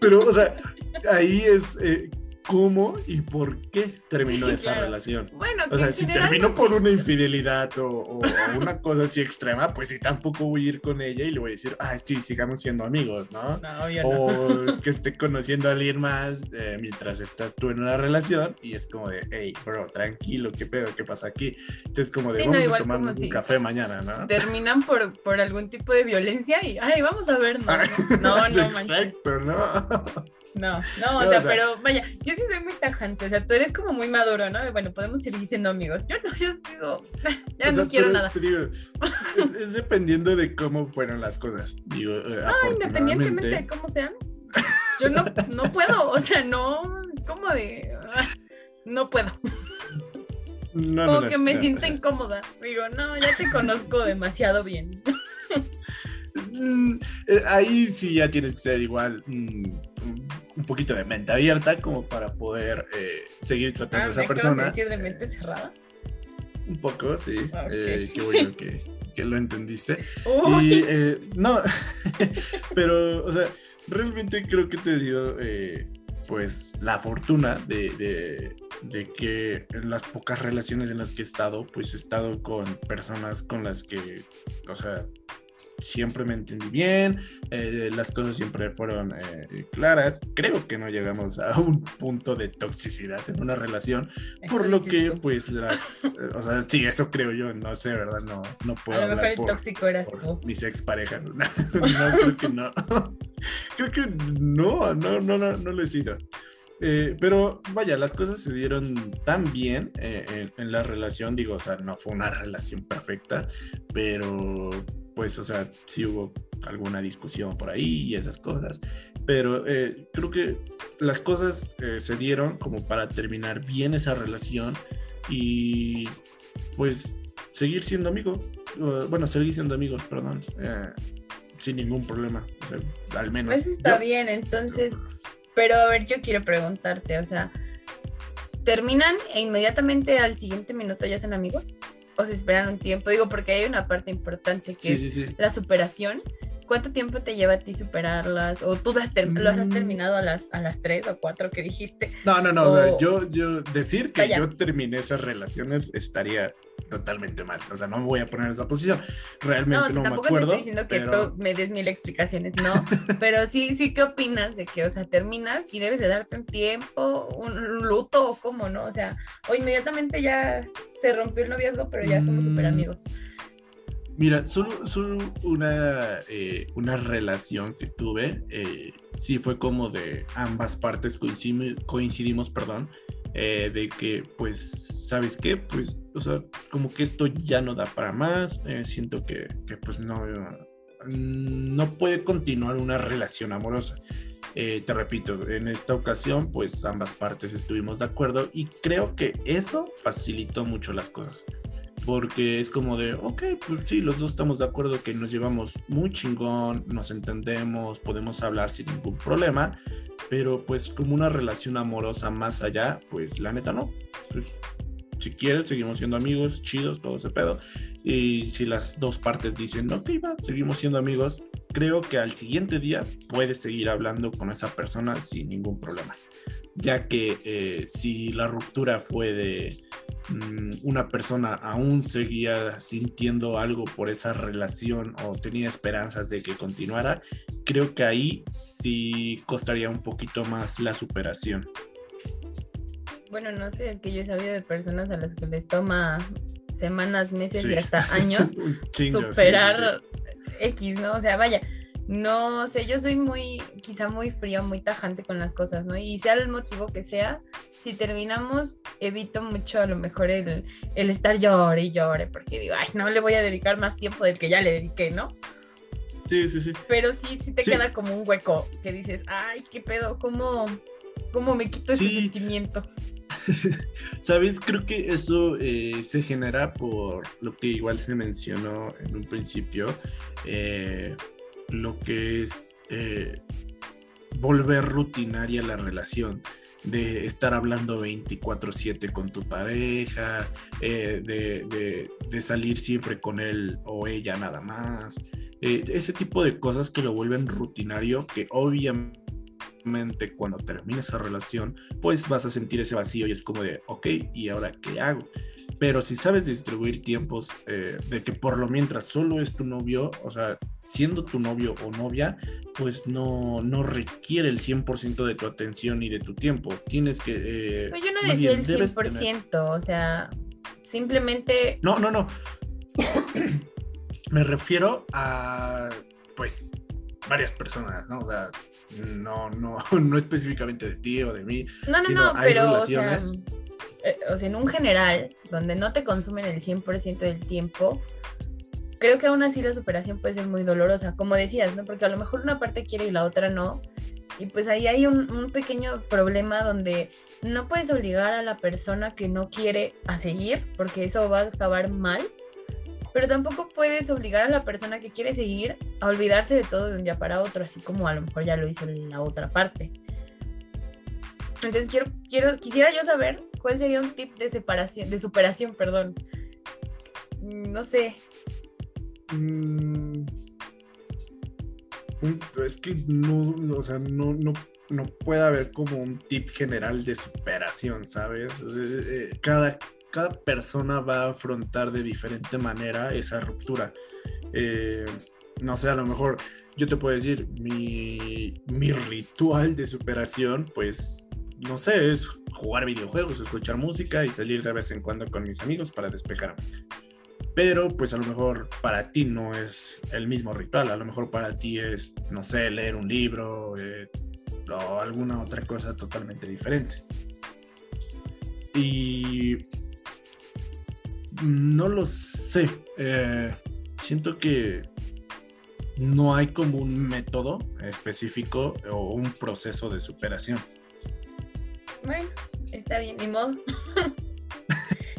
Speaker 1: pero, o sea, ahí es eh, cómo y por qué terminó esa relación.
Speaker 2: Bueno,
Speaker 1: o sea, si terminó por una infidelidad o, una cosa así extrema, pues sí, tampoco voy a ir con ella y le voy a decir, ah, sí, sigamos siendo amigos, ¿no?
Speaker 2: no
Speaker 1: o que esté conociendo a alguien más eh, mientras estás tú en una relación y es como de, hey, bro, tranquilo, ¿qué pedo? ¿Qué pasa aquí? Entonces, como de, vamos a tomarnos un café mañana, ¿no?
Speaker 2: Terminan por, por algún tipo de violencia y, ay, vamos a vernos. No, no, no, manches.
Speaker 1: Exacto, ¿no?
Speaker 2: No, no, o, sea, pero vaya, yo sí soy muy tajante, o sea, tú eres como muy maduro, ¿no? Bueno, podemos seguir siendo amigos. Yo no, yo digo, ya no quiero nada.
Speaker 1: es, dependiendo de cómo fueron las cosas. Digo,
Speaker 2: eh, no, independientemente de cómo sean, yo no, no puedo, o sea, no, es como de, ah, no puedo. No, como que me siento incómoda. Digo, no, ya te conozco demasiado bien.
Speaker 1: Mm, eh, ahí sí ya tienes que ser igual. Mm, un poquito de mente abierta como para poder eh, seguir tratando a esa persona.
Speaker 2: decir de mente cerrada?
Speaker 1: Un poco, sí. Eh, qué bueno que, que lo entendiste. Y eh, no, pero, o sea, realmente creo que he tenido pues la fortuna de, de, de, que en las pocas relaciones en las que he estado, pues he estado con personas con las que, o sea, siempre me entendí bien, eh, las cosas siempre fueron eh, claras. Creo que no llegamos a un punto de toxicidad en una relación, por lo que, pues, las. Eh, o sea, sí, eso creo yo, no sé, ¿verdad? No, no puedo.
Speaker 2: A lo mejor el tóxico eras tú.
Speaker 1: Mis exparejas. no, creo que no. creo que no, no, no, no, no lo he sido. pero vaya, las cosas se dieron tan bien en, en, la relación, digo, o sea, no fue una relación perfecta, pero pues, o sea, sí hubo alguna discusión por ahí y esas cosas, pero eh, creo que las cosas eh, se dieron como para terminar bien esa relación y pues seguir siendo amigos, bueno, seguir siendo amigos, perdón, eh, sin ningún problema, o sea, al menos.
Speaker 2: Pues está bien, entonces, pero a ver, yo quiero preguntarte, o sea, ¿terminan e inmediatamente al siguiente minuto ya son amigos? O se esperan un tiempo. Digo, porque hay una parte importante que es la superación. ¿Cuánto tiempo te lleva a ti superarlas? ¿O tú las, has mm. terminado a las, a las tres o cuatro que dijiste?
Speaker 1: No, no, no. O... sea, yo, yo decir que yo terminé esas relaciones estaría totalmente mal. O sea, no me voy a poner en esa posición. Realmente no, me acuerdo. Tampoco
Speaker 2: estoy diciendo que tú me des mil explicaciones, no. pero sí, sí, ¿qué opinas de que, o sea, terminas y debes de darte un tiempo, un, luto o cómo, no? O sea, o inmediatamente ya se rompió el noviazgo, pero ya somos súper mm. amigos.
Speaker 1: Mira, solo, solo una, eh, una relación que tuve, eh, sí fue como de ambas partes coincidimos, coincidimos perdón, eh, de que, pues, ¿sabes qué? Pues, o sea, como que esto ya no da para más, siento que, pues, no, no puede continuar una relación amorosa. te repito, en esta ocasión, pues ambas partes estuvimos de acuerdo y creo que eso facilitó mucho las cosas porque es como de, ok, pues sí, los dos estamos de acuerdo que nos llevamos muy chingón, nos entendemos, podemos hablar sin ningún problema, pero pues como una relación amorosa más allá, pues la neta no. Pues, si quieres, seguimos siendo amigos, chidos, todo ese pedo. Y si las dos partes dicen, ok, va, seguimos siendo amigos, creo que al siguiente día puedes seguir hablando con esa persona sin ningún problema. Ya que eh, si la ruptura fue de Mm, una persona aún seguía sintiendo algo por esa relación o tenía esperanzas de que continuara, creo que ahí sí costaría un poquito más la superación.
Speaker 2: Bueno, no sé, es que yo he sabido de personas a las que les toma semanas, meses y hasta años superar X, ¿no? O sea, vaya, no sé, yo soy muy, quizá muy frío, muy tajante con las cosas, ¿no? Y sea el motivo que sea, si terminamos, evito mucho a lo mejor el, el estar llore y llore, porque digo, ay, no le voy a dedicar más tiempo del que ya le dediqué, ¿no?
Speaker 1: Sí, sí, sí.
Speaker 2: Pero sí, sí te queda como un hueco que dices, ay, qué pedo, ¿cómo, cómo me quito ese sentimiento?
Speaker 1: Sabes, creo que eso eh, se genera por lo que igual se mencionó en un principio, eh, lo que es eh, volver rutinaria la relación de estar hablando 24/7 con tu pareja, de, de, salir siempre con él o ella nada más, ese tipo de cosas que lo vuelven rutinario, que obviamente cuando termine esa relación, pues vas a sentir ese vacío y es como de, ok, ¿y ahora qué hago? Pero si sabes distribuir tiempos eh, de que por lo mientras solo es tu novio, o sea, siendo tu novio o novia, pues no, no requiere el 100% de tu atención y de tu tiempo. Tienes que...
Speaker 2: Eh, yo no decía el 100%, o sea, simplemente...
Speaker 1: No, no, no. Me refiero a, pues, varias personas, ¿no? O sea, no, no, no específicamente de ti o de mí.
Speaker 2: No, no, no, pero eh, o sea, en un general, donde no te consumen el 100% del tiempo, creo que aún así la superación puede ser muy dolorosa, como decías, ¿no? Porque a lo mejor una parte quiere y la otra no. Y pues ahí hay un, un pequeño problema donde no puedes obligar a la persona que no quiere a seguir, porque eso va a acabar mal pero tampoco puedes obligar a la persona que quiere seguir a olvidarse de todo de un día para otro, así como a lo mejor ya lo hizo en la otra parte. Entonces quiero, quiero, quisiera yo saber cuál sería un tip de separación, de superación, perdón. Mm, no sé.
Speaker 1: Mm, es que no, o sea, no puede haber como un tip general de superación, ¿sabes? Eh, eh, cada, cada persona va a afrontar de diferente manera esa ruptura. Eh, no sé, a lo mejor yo te puedo decir, mi, mi ritual de superación, pues, no sé, es jugar videojuegos, escuchar música y salir de vez en cuando con mis amigos para despejarme. Pero pues a lo mejor para ti no es el mismo ritual, a lo mejor para ti es, no sé, leer un libro eh, o alguna otra cosa totalmente diferente. Y no lo sé. Eh, siento que no hay como un método específico o un proceso de superación.
Speaker 2: Bueno, está bien, ni modo.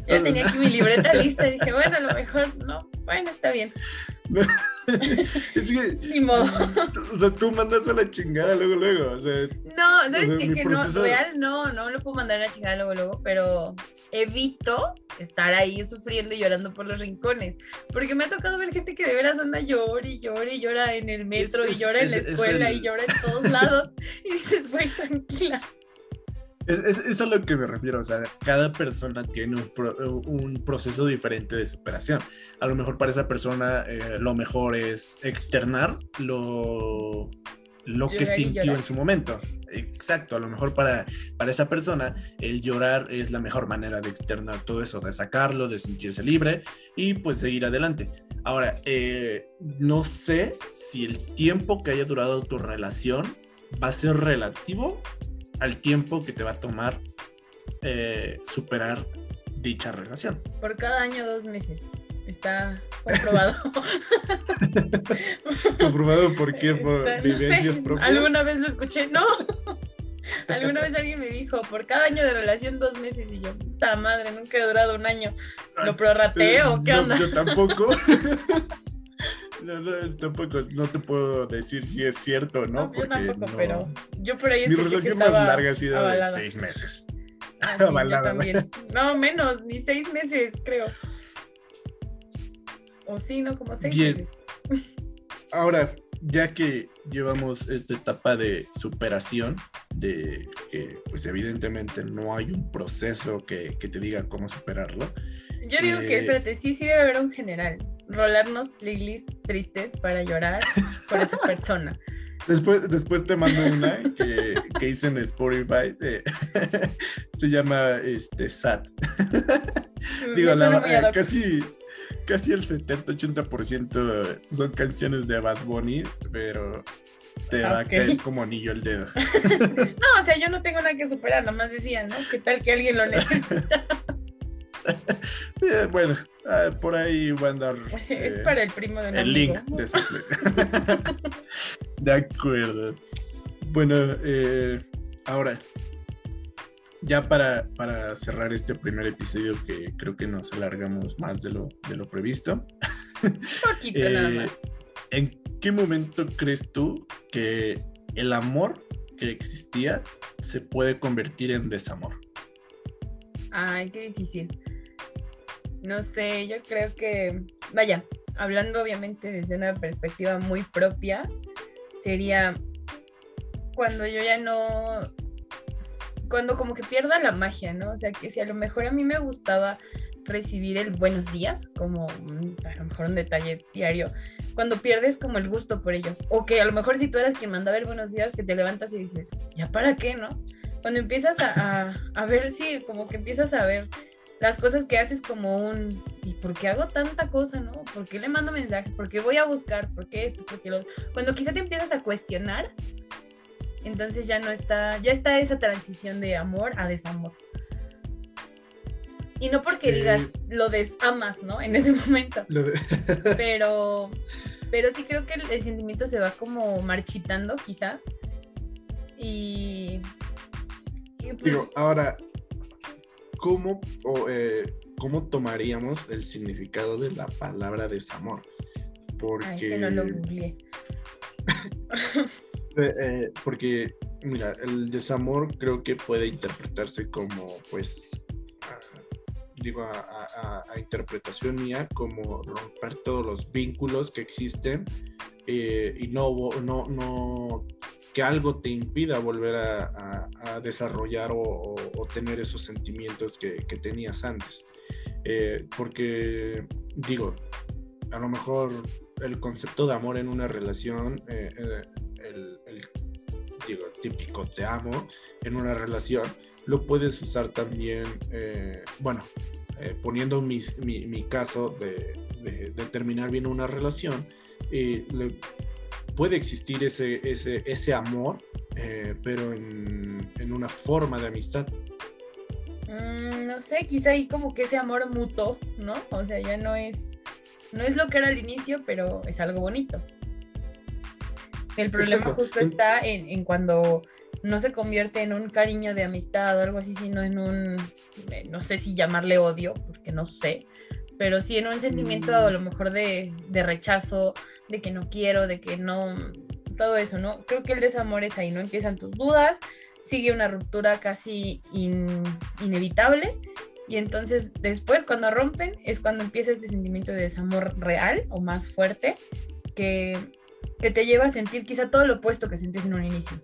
Speaker 2: Yo tenía aquí mi libreta lista y dije, bueno, a lo mejor no. Bueno, está bien.
Speaker 1: es que.
Speaker 2: Ni modo.
Speaker 1: O sea, tú mandas a la chingada luego, luego. O sea,
Speaker 2: no, ¿sabes qué? Que no, real no, no lo puedo mandar a la chingada luego, luego, pero evito estar ahí sufriendo y llorando por los rincones. Porque me ha tocado ver gente que de veras anda llora y llora y llora en el metro y llora en la escuela y llora en todos lados. y dices, güey, tranquila.
Speaker 1: Es, es, a lo que me refiero, o sea, cada persona tiene un, un, proceso diferente de superación. A lo mejor para esa persona eh, lo mejor es externar lo, lo que sintió en su momento. Exacto, a lo mejor para, para esa persona el llorar es la mejor manera de externar todo eso, de sacarlo, de sentirse libre y pues seguir adelante. Ahora, eh, no sé si el tiempo que haya durado tu relación va a ser relativo al tiempo que te va a tomar eh, superar dicha relación.
Speaker 2: Por cada año, dos meses. Está comprobado.
Speaker 1: ¿Comprobado por qué? ¿Por vivencias propias?
Speaker 2: Alguna vez lo escuché, no. Alguna vez alguien me dijo, por cada año de relación, dos meses. Y yo, puta madre, nunca he durado un año. ¿Lo prorrateo o qué onda?
Speaker 1: Yo tampoco. No, no, tampoco, no te puedo decir si es cierto o no.
Speaker 2: yo tampoco, pero yo por ahí
Speaker 1: Mi relación más larga ha sido de seis meses.
Speaker 2: Ah, no, menos, ni seis meses, creo. O sí, no, como seis meses.
Speaker 1: Ahora, ya que llevamos esta etapa de superación, de que pues evidentemente no hay un proceso que, que te diga cómo superarlo.
Speaker 2: Yo digo que, eh, espérate, sí, sí debe haber un general rolarnos playlists tristes para llorar por esa persona.
Speaker 1: Después, después te mando una que, que hice en Spotify. se llama este SAT. Digo, la, casi, casi el 70-80% son canciones de Bad Bunny, pero te va a caer como anillo el dedo.
Speaker 2: no, o sea, yo no tengo nada que superar, nada más decía, ¿no? ¿Qué tal que alguien lo necesita?
Speaker 1: Eh, bueno, ah, por ahí va a andar.
Speaker 2: es eh, para el primo de El
Speaker 1: link de De acuerdo. Bueno, eh, ahora, ya para, para, cerrar este primer episodio, que creo que nos alargamos más de lo, de lo previsto.
Speaker 2: Un poquito nada más.
Speaker 1: ¿En qué momento crees tú que el amor que existía se puede convertir en desamor?
Speaker 2: Ay, qué difícil. No sé, yo creo que, vaya, hablando obviamente desde una perspectiva muy propia, sería cuando yo ya no, cuando como que pierda la magia, ¿no? O sea, que si a lo mejor a mí me gustaba recibir el buenos días, como a lo mejor un detalle diario, cuando pierdes como el gusto por ello. O que a lo mejor si tú eras quien mandaba el buenos días, que te levantas y dices, ¿ya para qué, no? Cuando empiezas a, a, ver si, como que empiezas a ver las cosas que haces como un, ¿y por qué hago tanta cosa, no? ¿Por qué le mando mensajes? ¿Por qué voy a buscar? ¿Por qué esto? ¿Por qué lo Cuando quizá te empiezas a cuestionar, entonces ya no está, ya está esa transición de amor a desamor. Y no porque digas lo desamas, ¿no? En ese momento. pero, pero sí creo que el, sentimiento se va como marchitando, quizá. Y.
Speaker 1: Pues Digo, ahora, ¿cómo, eh, ¿cómo tomaríamos el significado de la palabra desamor?
Speaker 2: Porque. no lo
Speaker 1: eh, eh, porque, mira, el desamor creo que puede interpretarse como, pues, digo, a, interpretación mía, como romper todos los vínculos que existen y no, no, no, que algo te impida volver a, desarrollar o, tener esos sentimientos que, tenías antes. Eh, porque, digo, a lo mejor el concepto de amor en una relación, eh, eh, el, digo, típico te amo en una relación, lo puedes usar también, bueno, poniendo mi, caso de, terminar bien una relación, le, puede existir ese, ese, ese amor, eh, pero en, en, una forma de amistad.
Speaker 2: Mm, no sé, quizá ahí como que ese amor mutó, ¿no? O sea, ya no es, no es lo que era al inicio, pero es algo bonito. El problema justo está en, en, cuando no se convierte en un cariño de amistad o algo así, sino en un, eh, no sé si llamarle odio, porque no sé, pero sí en un sentimiento a lo mejor de, rechazo, de que no quiero, de que no, todo eso, ¿no? Creo que el desamor es ahí, ¿no? Empiezan tus dudas, sigue una ruptura casi inevitable y entonces después cuando rompen es cuando empieza este sentimiento de desamor real o más fuerte que, que te lleva a sentir quizá todo lo opuesto que sentís en un inicio.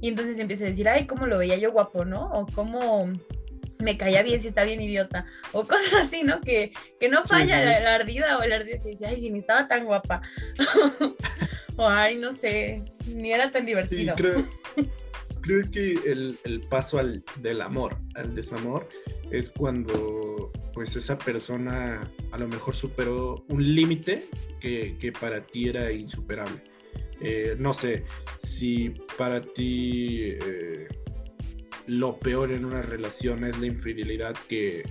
Speaker 2: Y entonces empieza a decir, ay, cómo lo veía yo guapo, ¿no? O cómo me caía bien si está bien idiota, o cosas así, ¿no? Que, que no falla La, ardida o el ardido que dice, ay, si ni estaba tan guapa, o ay, no sé, ni era tan divertido.
Speaker 1: creo, creo, que el, el paso al, del amor al desamor es cuando pues esa persona a lo mejor superó un límite que, que, para ti era insuperable. Eh, no sé, si para ti... Eh, lo peor en una relación es la infidelidad que,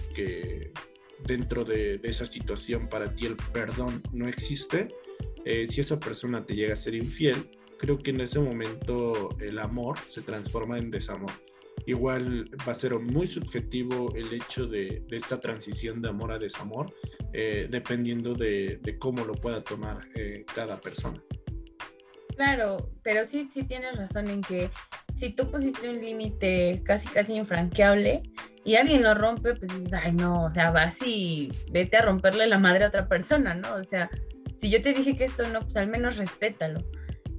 Speaker 1: dentro de, esa situación para ti el perdón no existe. Eh, si esa persona te llega a ser infiel, creo que en ese momento el amor se transforma en desamor. Igual va a ser muy subjetivo el hecho de, esta transición de amor a desamor, eh, dependiendo de, cómo lo pueda tomar eh, cada persona.
Speaker 2: Claro, pero sí, sí tienes razón en que si tú pusiste un límite casi, casi infranqueable y alguien lo rompe, pues dices, ay, no, o sea, vas y vete a romperle la madre a otra persona, ¿no? O sea, si yo te dije que esto no, pues al menos respétalo.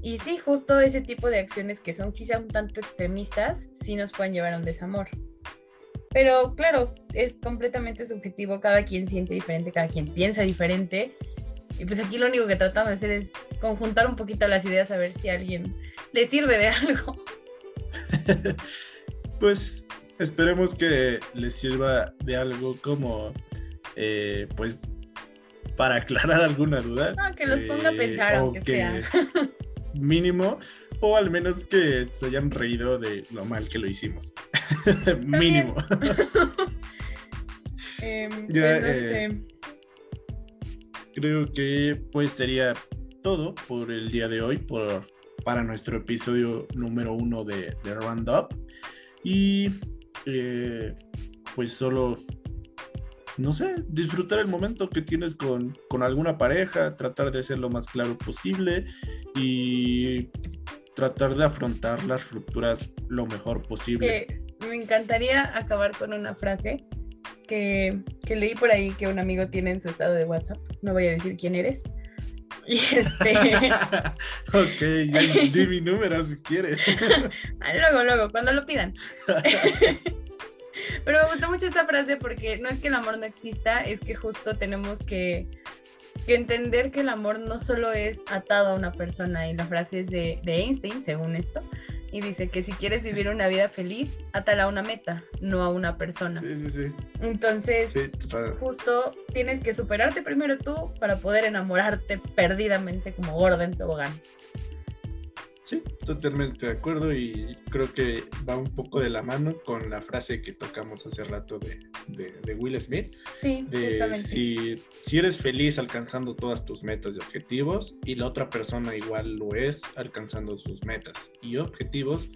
Speaker 2: Y sí, justo ese tipo de acciones que son quizá un tanto extremistas, sí nos pueden llevar a un desamor. Pero claro, es completamente subjetivo, cada quien siente diferente, cada quien piensa diferente y pues aquí lo único que tratamos de hacer es conjuntar un poquito las ideas a ver si a alguien le sirve de algo.
Speaker 1: pues esperemos que les sirva de algo como, eh, pues, para aclarar alguna duda.
Speaker 2: Ah, que los ponga a
Speaker 1: eh,
Speaker 2: pensar, aunque
Speaker 1: que
Speaker 2: sea.
Speaker 1: Mínimo, o al menos que se hayan reído de lo mal que lo hicimos. mínimo.
Speaker 2: Em,
Speaker 1: Ya,
Speaker 2: pues no
Speaker 1: eh,
Speaker 2: sé.
Speaker 1: Creo que pues sería todo por el día de hoy, por, para nuestro episodio número uno de, de Roundup. Y eh, pues solo, no sé, disfrutar el momento que tienes con, con alguna pareja, tratar de ser lo más claro posible y tratar de afrontar las rupturas lo mejor posible.
Speaker 2: me encantaría acabar con una frase que, que leí por ahí que un amigo tiene en su estado de WhatsApp. No voy a decir quién eres. Y este.
Speaker 1: ok, ya di mi número si quieres.
Speaker 2: Ah, luego, luego, cuando lo pidan. Pero me gustó mucho esta frase porque no es que el amor no exista, es que justo tenemos que, que entender que el amor no solo es atado a una persona. Y la frase es de, de Einstein, según esto. Y dice que si quieres vivir una vida feliz, átala a una meta, no a una persona.
Speaker 1: Sí, sí, sí.
Speaker 2: Entonces,
Speaker 1: Sí,
Speaker 2: justo tienes que superarte primero tú para poder enamorarte perdidamente como gorda en tobogán.
Speaker 1: Sí, totalmente de acuerdo y creo que va un poco de la mano con la frase que tocamos hace rato de, de- de Will Smith,
Speaker 2: Sí,
Speaker 1: de si, si eres feliz alcanzando todas tus metas y objetivos y la otra persona igual lo es alcanzando sus metas y objetivos,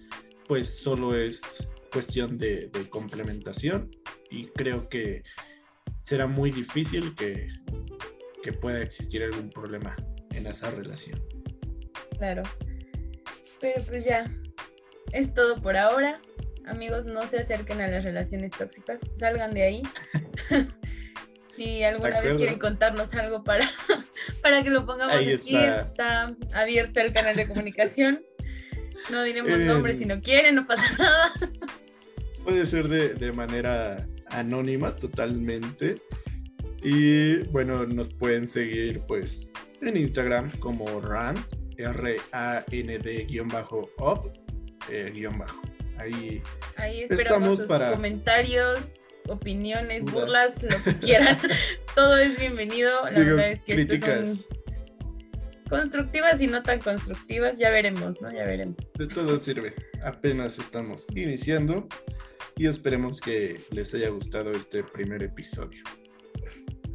Speaker 1: pues solo es cuestión de, de complementación y creo que será muy difícil que, que pueda existir algún problema en esa relación.
Speaker 2: Claro. Pero pues ya, es todo por ahora. Amigos, no se acerquen a las relaciones tóxicas, salgan de ahí. si alguna vez quieren contarnos algo para, para que lo pongamos
Speaker 1: Ahí
Speaker 2: aquí,
Speaker 1: está.
Speaker 2: está. abierto el canal de comunicación. No diremos
Speaker 1: Eh,
Speaker 2: nombres si no quieren, no pasa nada.
Speaker 1: Puede ser de, de manera anónima totalmente. Y bueno, nos pueden seguir pues en Instagram como RAND, R-A-N-D guion bajo up, eh, guion bajo. Ahí
Speaker 2: Ahí
Speaker 1: Estamos
Speaker 2: esperamos sus
Speaker 1: para-
Speaker 2: comentarios, opiniones,
Speaker 1: Dudas.
Speaker 2: burlas, lo que quieran. Todo es bienvenido. La
Speaker 1: digo,
Speaker 2: verdad es que esto
Speaker 1: críticas.
Speaker 2: son constructivas y no tan constructivas. Ya veremos, ¿no? Ya veremos.
Speaker 1: De todo sirve. Apenas estamos iniciando y esperemos que les haya gustado este primer episodio.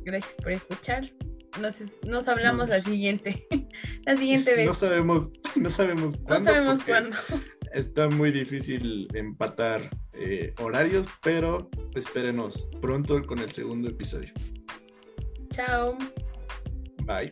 Speaker 2: Gracias por escuchar. Nos, nos hablamos
Speaker 1: Nos-
Speaker 2: la siguiente. la siguiente vez.
Speaker 1: No
Speaker 2: No,
Speaker 1: sabemos, no sabemos cuándo.
Speaker 2: sabemos
Speaker 1: porque
Speaker 2: cuándo.
Speaker 1: Está muy difícil empatar eh, horarios, pero espérenos pronto con el segundo episodio.
Speaker 2: Chao.
Speaker 1: Bye.